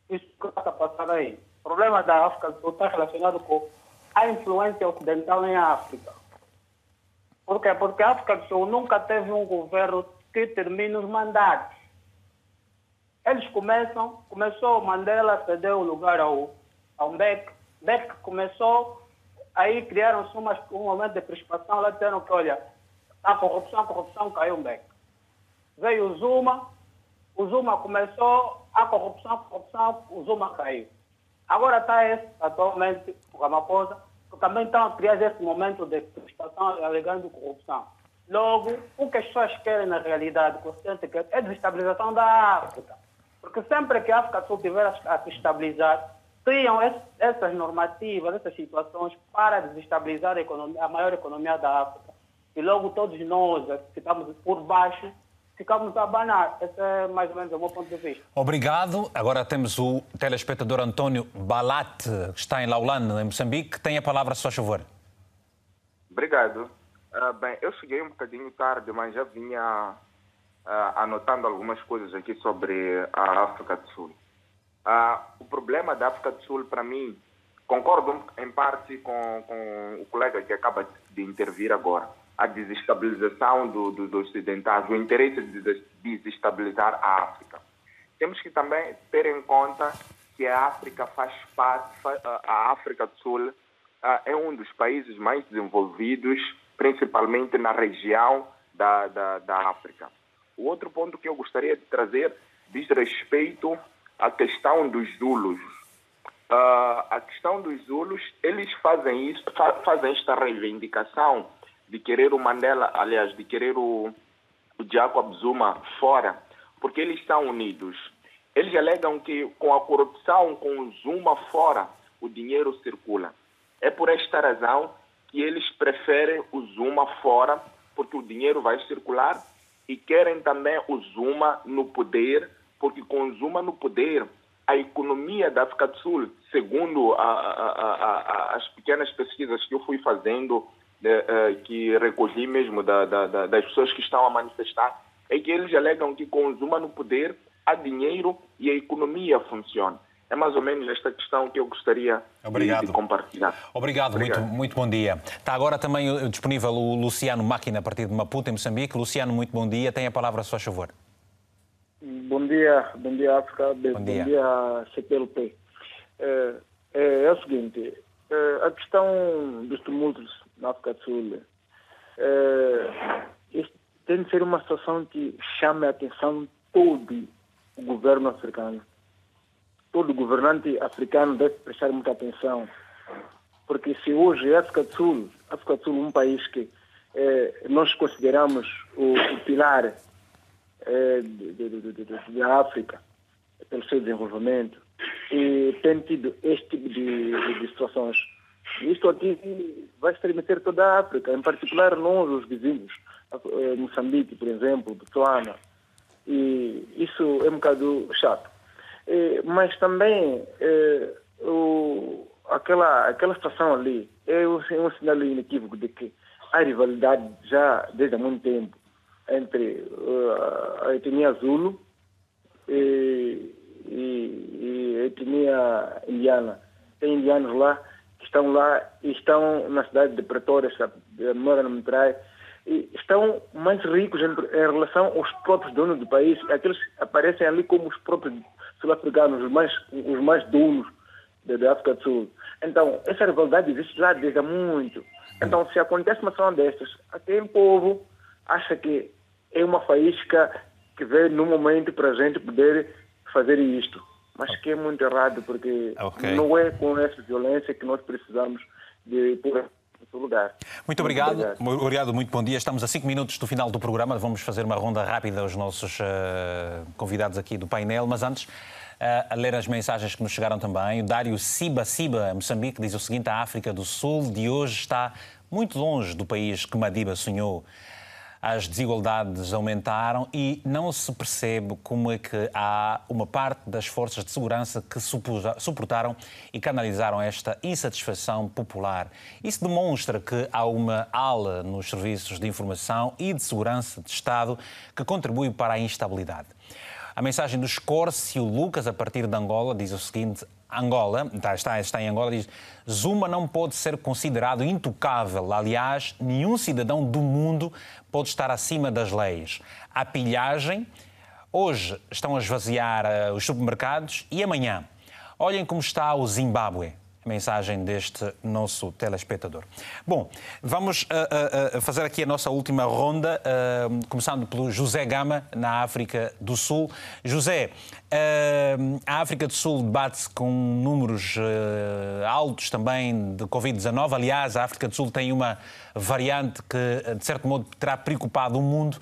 isso que está a passar aí. O problema da África do Sul está relacionado com a influência ocidental em África. Por quê? Porque a África do Sul nunca teve um governo que termine os mandatos. Eles começam, começou Mandela, cedeu o lugar ao, ao Beck. Beck começou, aí criaram-se um momento de crispação, lá disseram que, olha, a corrupção, a corrupção caiu Beck. Veio o Zuma, o Zuma começou a corrupção, a corrupção, o Zuma caiu. Agora está esse, atualmente, o Ramaphosa, que também estão a criar esse momento de situação alegando corrupção. Logo, o que as pessoas querem na realidade, consciente, que é a desestabilização da África. Porque sempre que a África Sul estiver a se estabilizar, criam es- essas normativas, essas situações para desestabilizar a, economia, a maior economia da África. E logo todos nós, que estamos por baixo, ficamos a abanar. Esse é mais ou menos o meu ponto de vista.
Obrigado. Agora temos o telespectador António Balate, que está em Laulane, em Moçambique. Tem a palavra, se faz favor.
Obrigado. Ah, bem, eu cheguei um bocadinho tarde, mas já vinha ah, anotando algumas coisas aqui sobre a África do Sul. Ah, o problema da África do Sul, para mim, concordo em parte com, com o colega que acaba de intervir agora. A desestabilização do, do, dos ocidentais, o interesse de des- desestabilizar a África. Temos que também ter em conta que a África faz parte, a África do Sul é um dos países mais desenvolvidos, principalmente na região da, da, da África. O outro ponto que eu gostaria de trazer diz respeito à questão dos Zulus. Ah, a questão dos Zulus, eles fazem isso, fa- fazem esta reivindicação de querer o Mandela, aliás, de querer o, o Jacob Zuma fora, porque eles estão unidos. Eles alegam que com a corrupção, com o Zuma fora, o dinheiro circula. É por esta razão que eles preferem o Zuma fora, porque o dinheiro vai circular e querem também o Zuma no poder, porque com o Zuma no poder, a economia da África do Sul, segundo a- a- a- as pequenas pesquisas que eu fui fazendo, que recolhi mesmo da- da- da- das pessoas que estão a manifestar, é que eles alegam que com o Zuma no poder, há dinheiro e a economia funciona. É mais ou menos esta questão que eu gostaria de-
Obrigado.
de compartilhar.
Obrigado, Muito, muito bom dia. Está agora também eh, disponível o Luciano Máquina, a partir de Maputo, em Moçambique. Luciano, muito bom dia. Tem a palavra, se faz favor.
Bom dia, bom dia África, bom,
Bom
bom
dia.
dia, CPLP. É, é, é o seguinte, é, a questão dos tumultos na África do Sul isso tem de ser uma situação que chame a atenção todo o governo africano. Todo governante africano deve prestar muita atenção, porque se hoje a África do Sul, África do Sul é um país que é, nós consideramos o, o pilar eh, de- da África pelo seu desenvolvimento e tem tido este tipo de, de- de situações. Isto aqui vai estremecer toda a África, em particular nós, os vizinhos, eh, Moçambique, por exemplo, Botswana, e isso é um bocado chato. Eh, mas também eh, o, aquela, aquela situação ali é um, é um sinal inequívoco de que há rivalidade já desde há muito tempo entre a etnia Zulu e, e- e a etnia indiana. Tem indianos lá estão lá e estão na cidade de Pretória, Mora no Mitrai, e estão mais ricos em, em relação aos próprios donos do país. Aqueles aparecem ali como os próprios sul-africanos, os mais, os mais donos da África do Sul. Então, essa rivalidade existe lá desde há muito. Então, se acontece uma situação destas, aquele povo acha que é uma faísca que veio no momento para a gente poder fazer isto. Mas que é muito errado, porque
Ok.
não é com essa violência que nós precisamos de pôr lugar.
Muito obrigado. obrigado. muito bom dia. Estamos a cinco minutos do final do programa. Vamos fazer uma ronda rápida aos nossos eh, convidados aqui do painel, mas antes. eh, a ler as mensagens que nos chegaram também. O Dário Siba Siba, Moçambique, diz o seguinte: a África do Sul de hoje está muito longe do país que Madiba sonhou. As desigualdades aumentaram e não se percebe como é que há uma parte das forças de segurança que suportaram e canalizaram esta insatisfação popular. Isso demonstra que há uma ala nos serviços de informação e de segurança de Estado que contribui para a instabilidade. A mensagem do Escórcio Lucas, a partir de Angola, diz o seguinte: Angola, está, está, está em Angola, diz: Zuma não pode ser considerado intocável. Aliás, nenhum cidadão do mundo pode estar acima das leis. A pilhagem, hoje estão a esvaziar eh, os supermercados e amanhã. Olhem como está o Zimbábue. Mensagem deste nosso telespectador. Bom, vamos uh, uh, fazer aqui a nossa última ronda, uh, começando pelo José Gama, na África do Sul. José, a África do Sul debate-se com números altos também de Covid-19. Aliás, a África do Sul tem uma variante que, de certo modo, terá preocupado o mundo.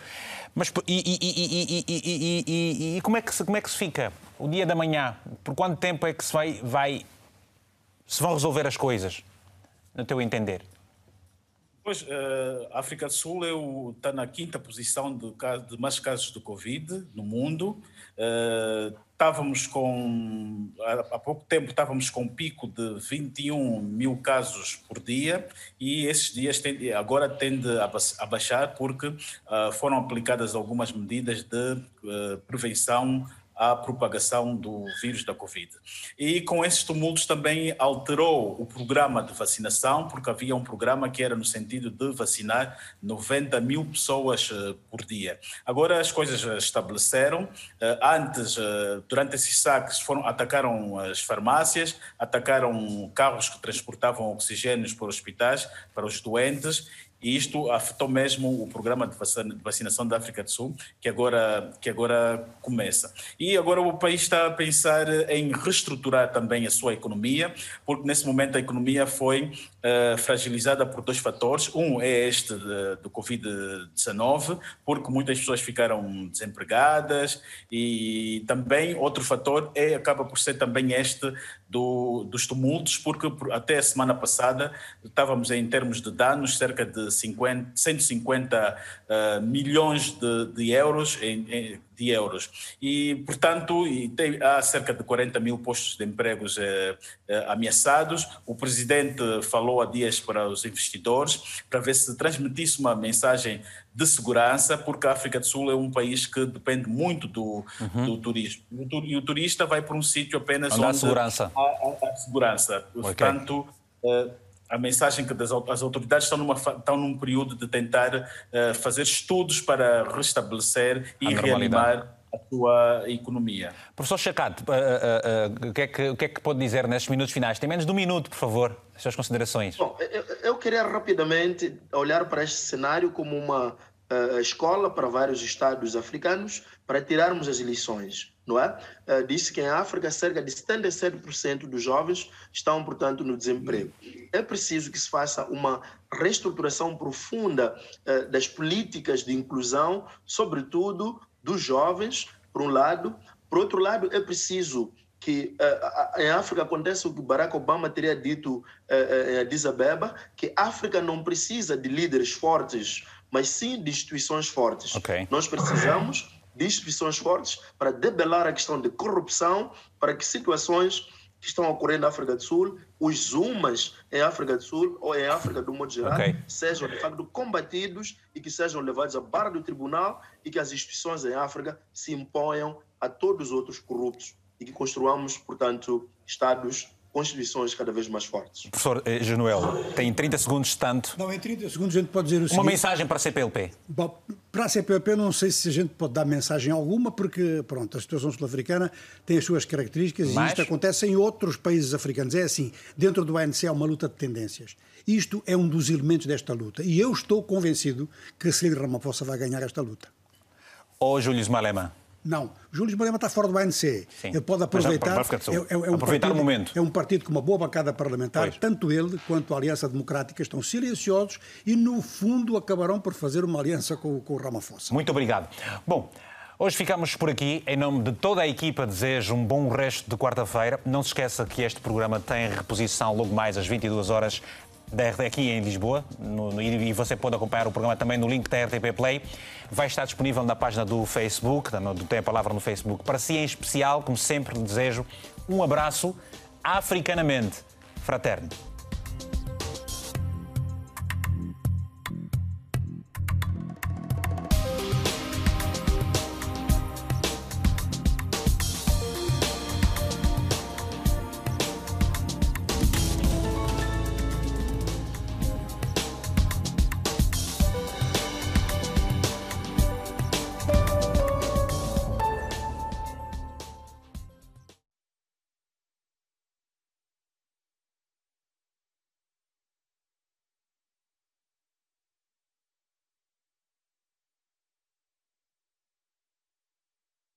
Mas e, e, e, e, como, é que se, como é que se fica o dia da manhã? Por quanto tempo é que se vai, vai se vão resolver as coisas, no teu entender?
Pois, a África do Sul está na quinta posição de, de, mais casos de Covid no mundo. estávamos com, há, pouco tempo, estávamos com um pico de 21 mil casos por dia e esses dias agora tende a baixar porque uh, foram aplicadas algumas medidas de prevenção à propagação do vírus da Covid. E com esses tumultos também alterou o programa de vacinação, porque havia um programa que era no sentido de vacinar 90 mil pessoas uh, por dia. Agora as coisas estabeleceram. Uh, antes, durante esses saques, foram, atacaram as farmácias, atacaram carros que transportavam oxigênios para hospitais, para os doentes, e isto afetou mesmo o programa de vacinação da África do Sul, que agora, que agora começa. E agora o país está a pensar em reestruturar também a sua economia, porque nesse momento a economia foi uh, fragilizada por dois fatores. Um é este do Covid-19, porque muitas pessoas ficaram desempregadas, e também outro fator é, acaba por ser também este do, dos tumultos, porque até a semana passada estávamos em termos de danos cerca de 50, 150 uh, milhões de, de euros em, em, de euros. E, portanto, e tem, há cerca de 40 mil postos de empregos eh, eh, ameaçados. O presidente falou há dias para os investidores para ver se transmitisse uma mensagem de segurança, porque a África do Sul é um país que depende muito do, uhum. do turismo. E o turista vai para um sítio apenas onde,
onde segurança.
Há, há, há segurança. Okay. Portanto, eh, a mensagem que as autoridades estão, numa, estão num período de tentar uh, fazer estudos para restabelecer e reanimar a sua economia.
Professor Chacato, uh, uh, o, que é que, o que é que pode dizer nestes minutos finais? Tem menos de um minuto, por favor, as suas considerações.
Bom, eu, eu queria rapidamente olhar para este cenário como uma escola para vários estados africanos para tirarmos as lições não é? Uh, disse que em África cerca de 77% dos jovens estão, portanto, no desemprego. É preciso que se faça uma reestruturação profunda uh, das políticas de inclusão, sobretudo dos jovens, por um lado. Por outro lado, é preciso que uh, em África acontece o que Barack Obama teria dito em Addis Abeba, que África não precisa de líderes fortes, mas sim de instituições fortes.
Okay.
Nós precisamos de instituições fortes para debelar a questão de corrupção, para que situações que estão ocorrendo na África do Sul, os zumas em África do Sul ou em África do modo geral, okay. sejam de facto combatidos e que sejam levados à barra do tribunal e que as instituições em África se imponham a todos os outros corruptos e que construamos, portanto, Estados constituições cada vez mais fortes.
Professor eh, Genuel, tem 30 segundos tanto.
Não, em 30 segundos a gente pode dizer o
Uma
seguinte...
Uma mensagem para a CPLP.
Bom, para a CPLP não sei se a gente pode dar mensagem alguma, porque, pronto, a situação sul-africana tem as suas características Mas... e isto acontece em outros países africanos. É assim, dentro do ANC há uma luta de tendências. Isto é um dos elementos desta luta. E eu estou convencido que Cyril Ramaphosa vai ganhar esta luta.
Ou Júlio Malema?
Não. Júlio Malema está fora do ANC. Sim. Ele pode aproveitar.
É, é, é um aproveitar
partido,
o momento.
É um partido com uma boa bancada parlamentar. Pois. Tanto ele quanto a Aliança Democrática estão silenciosos e, no fundo, acabarão por fazer uma aliança com, com o Ramaphosa.
Muito obrigado. Bom. Hoje ficamos por aqui. Em nome de toda a equipa, desejo um bom resto de quarta-feira. Não se esqueça que este programa tem reposição logo mais às 22 horas aqui em Lisboa, no, no, e você pode acompanhar o programa também no link da RTP Play. Vai estar disponível na página do Facebook, do Tem a Palavra no Facebook. Para si, em especial, como sempre, desejo um abraço africanamente fraterno.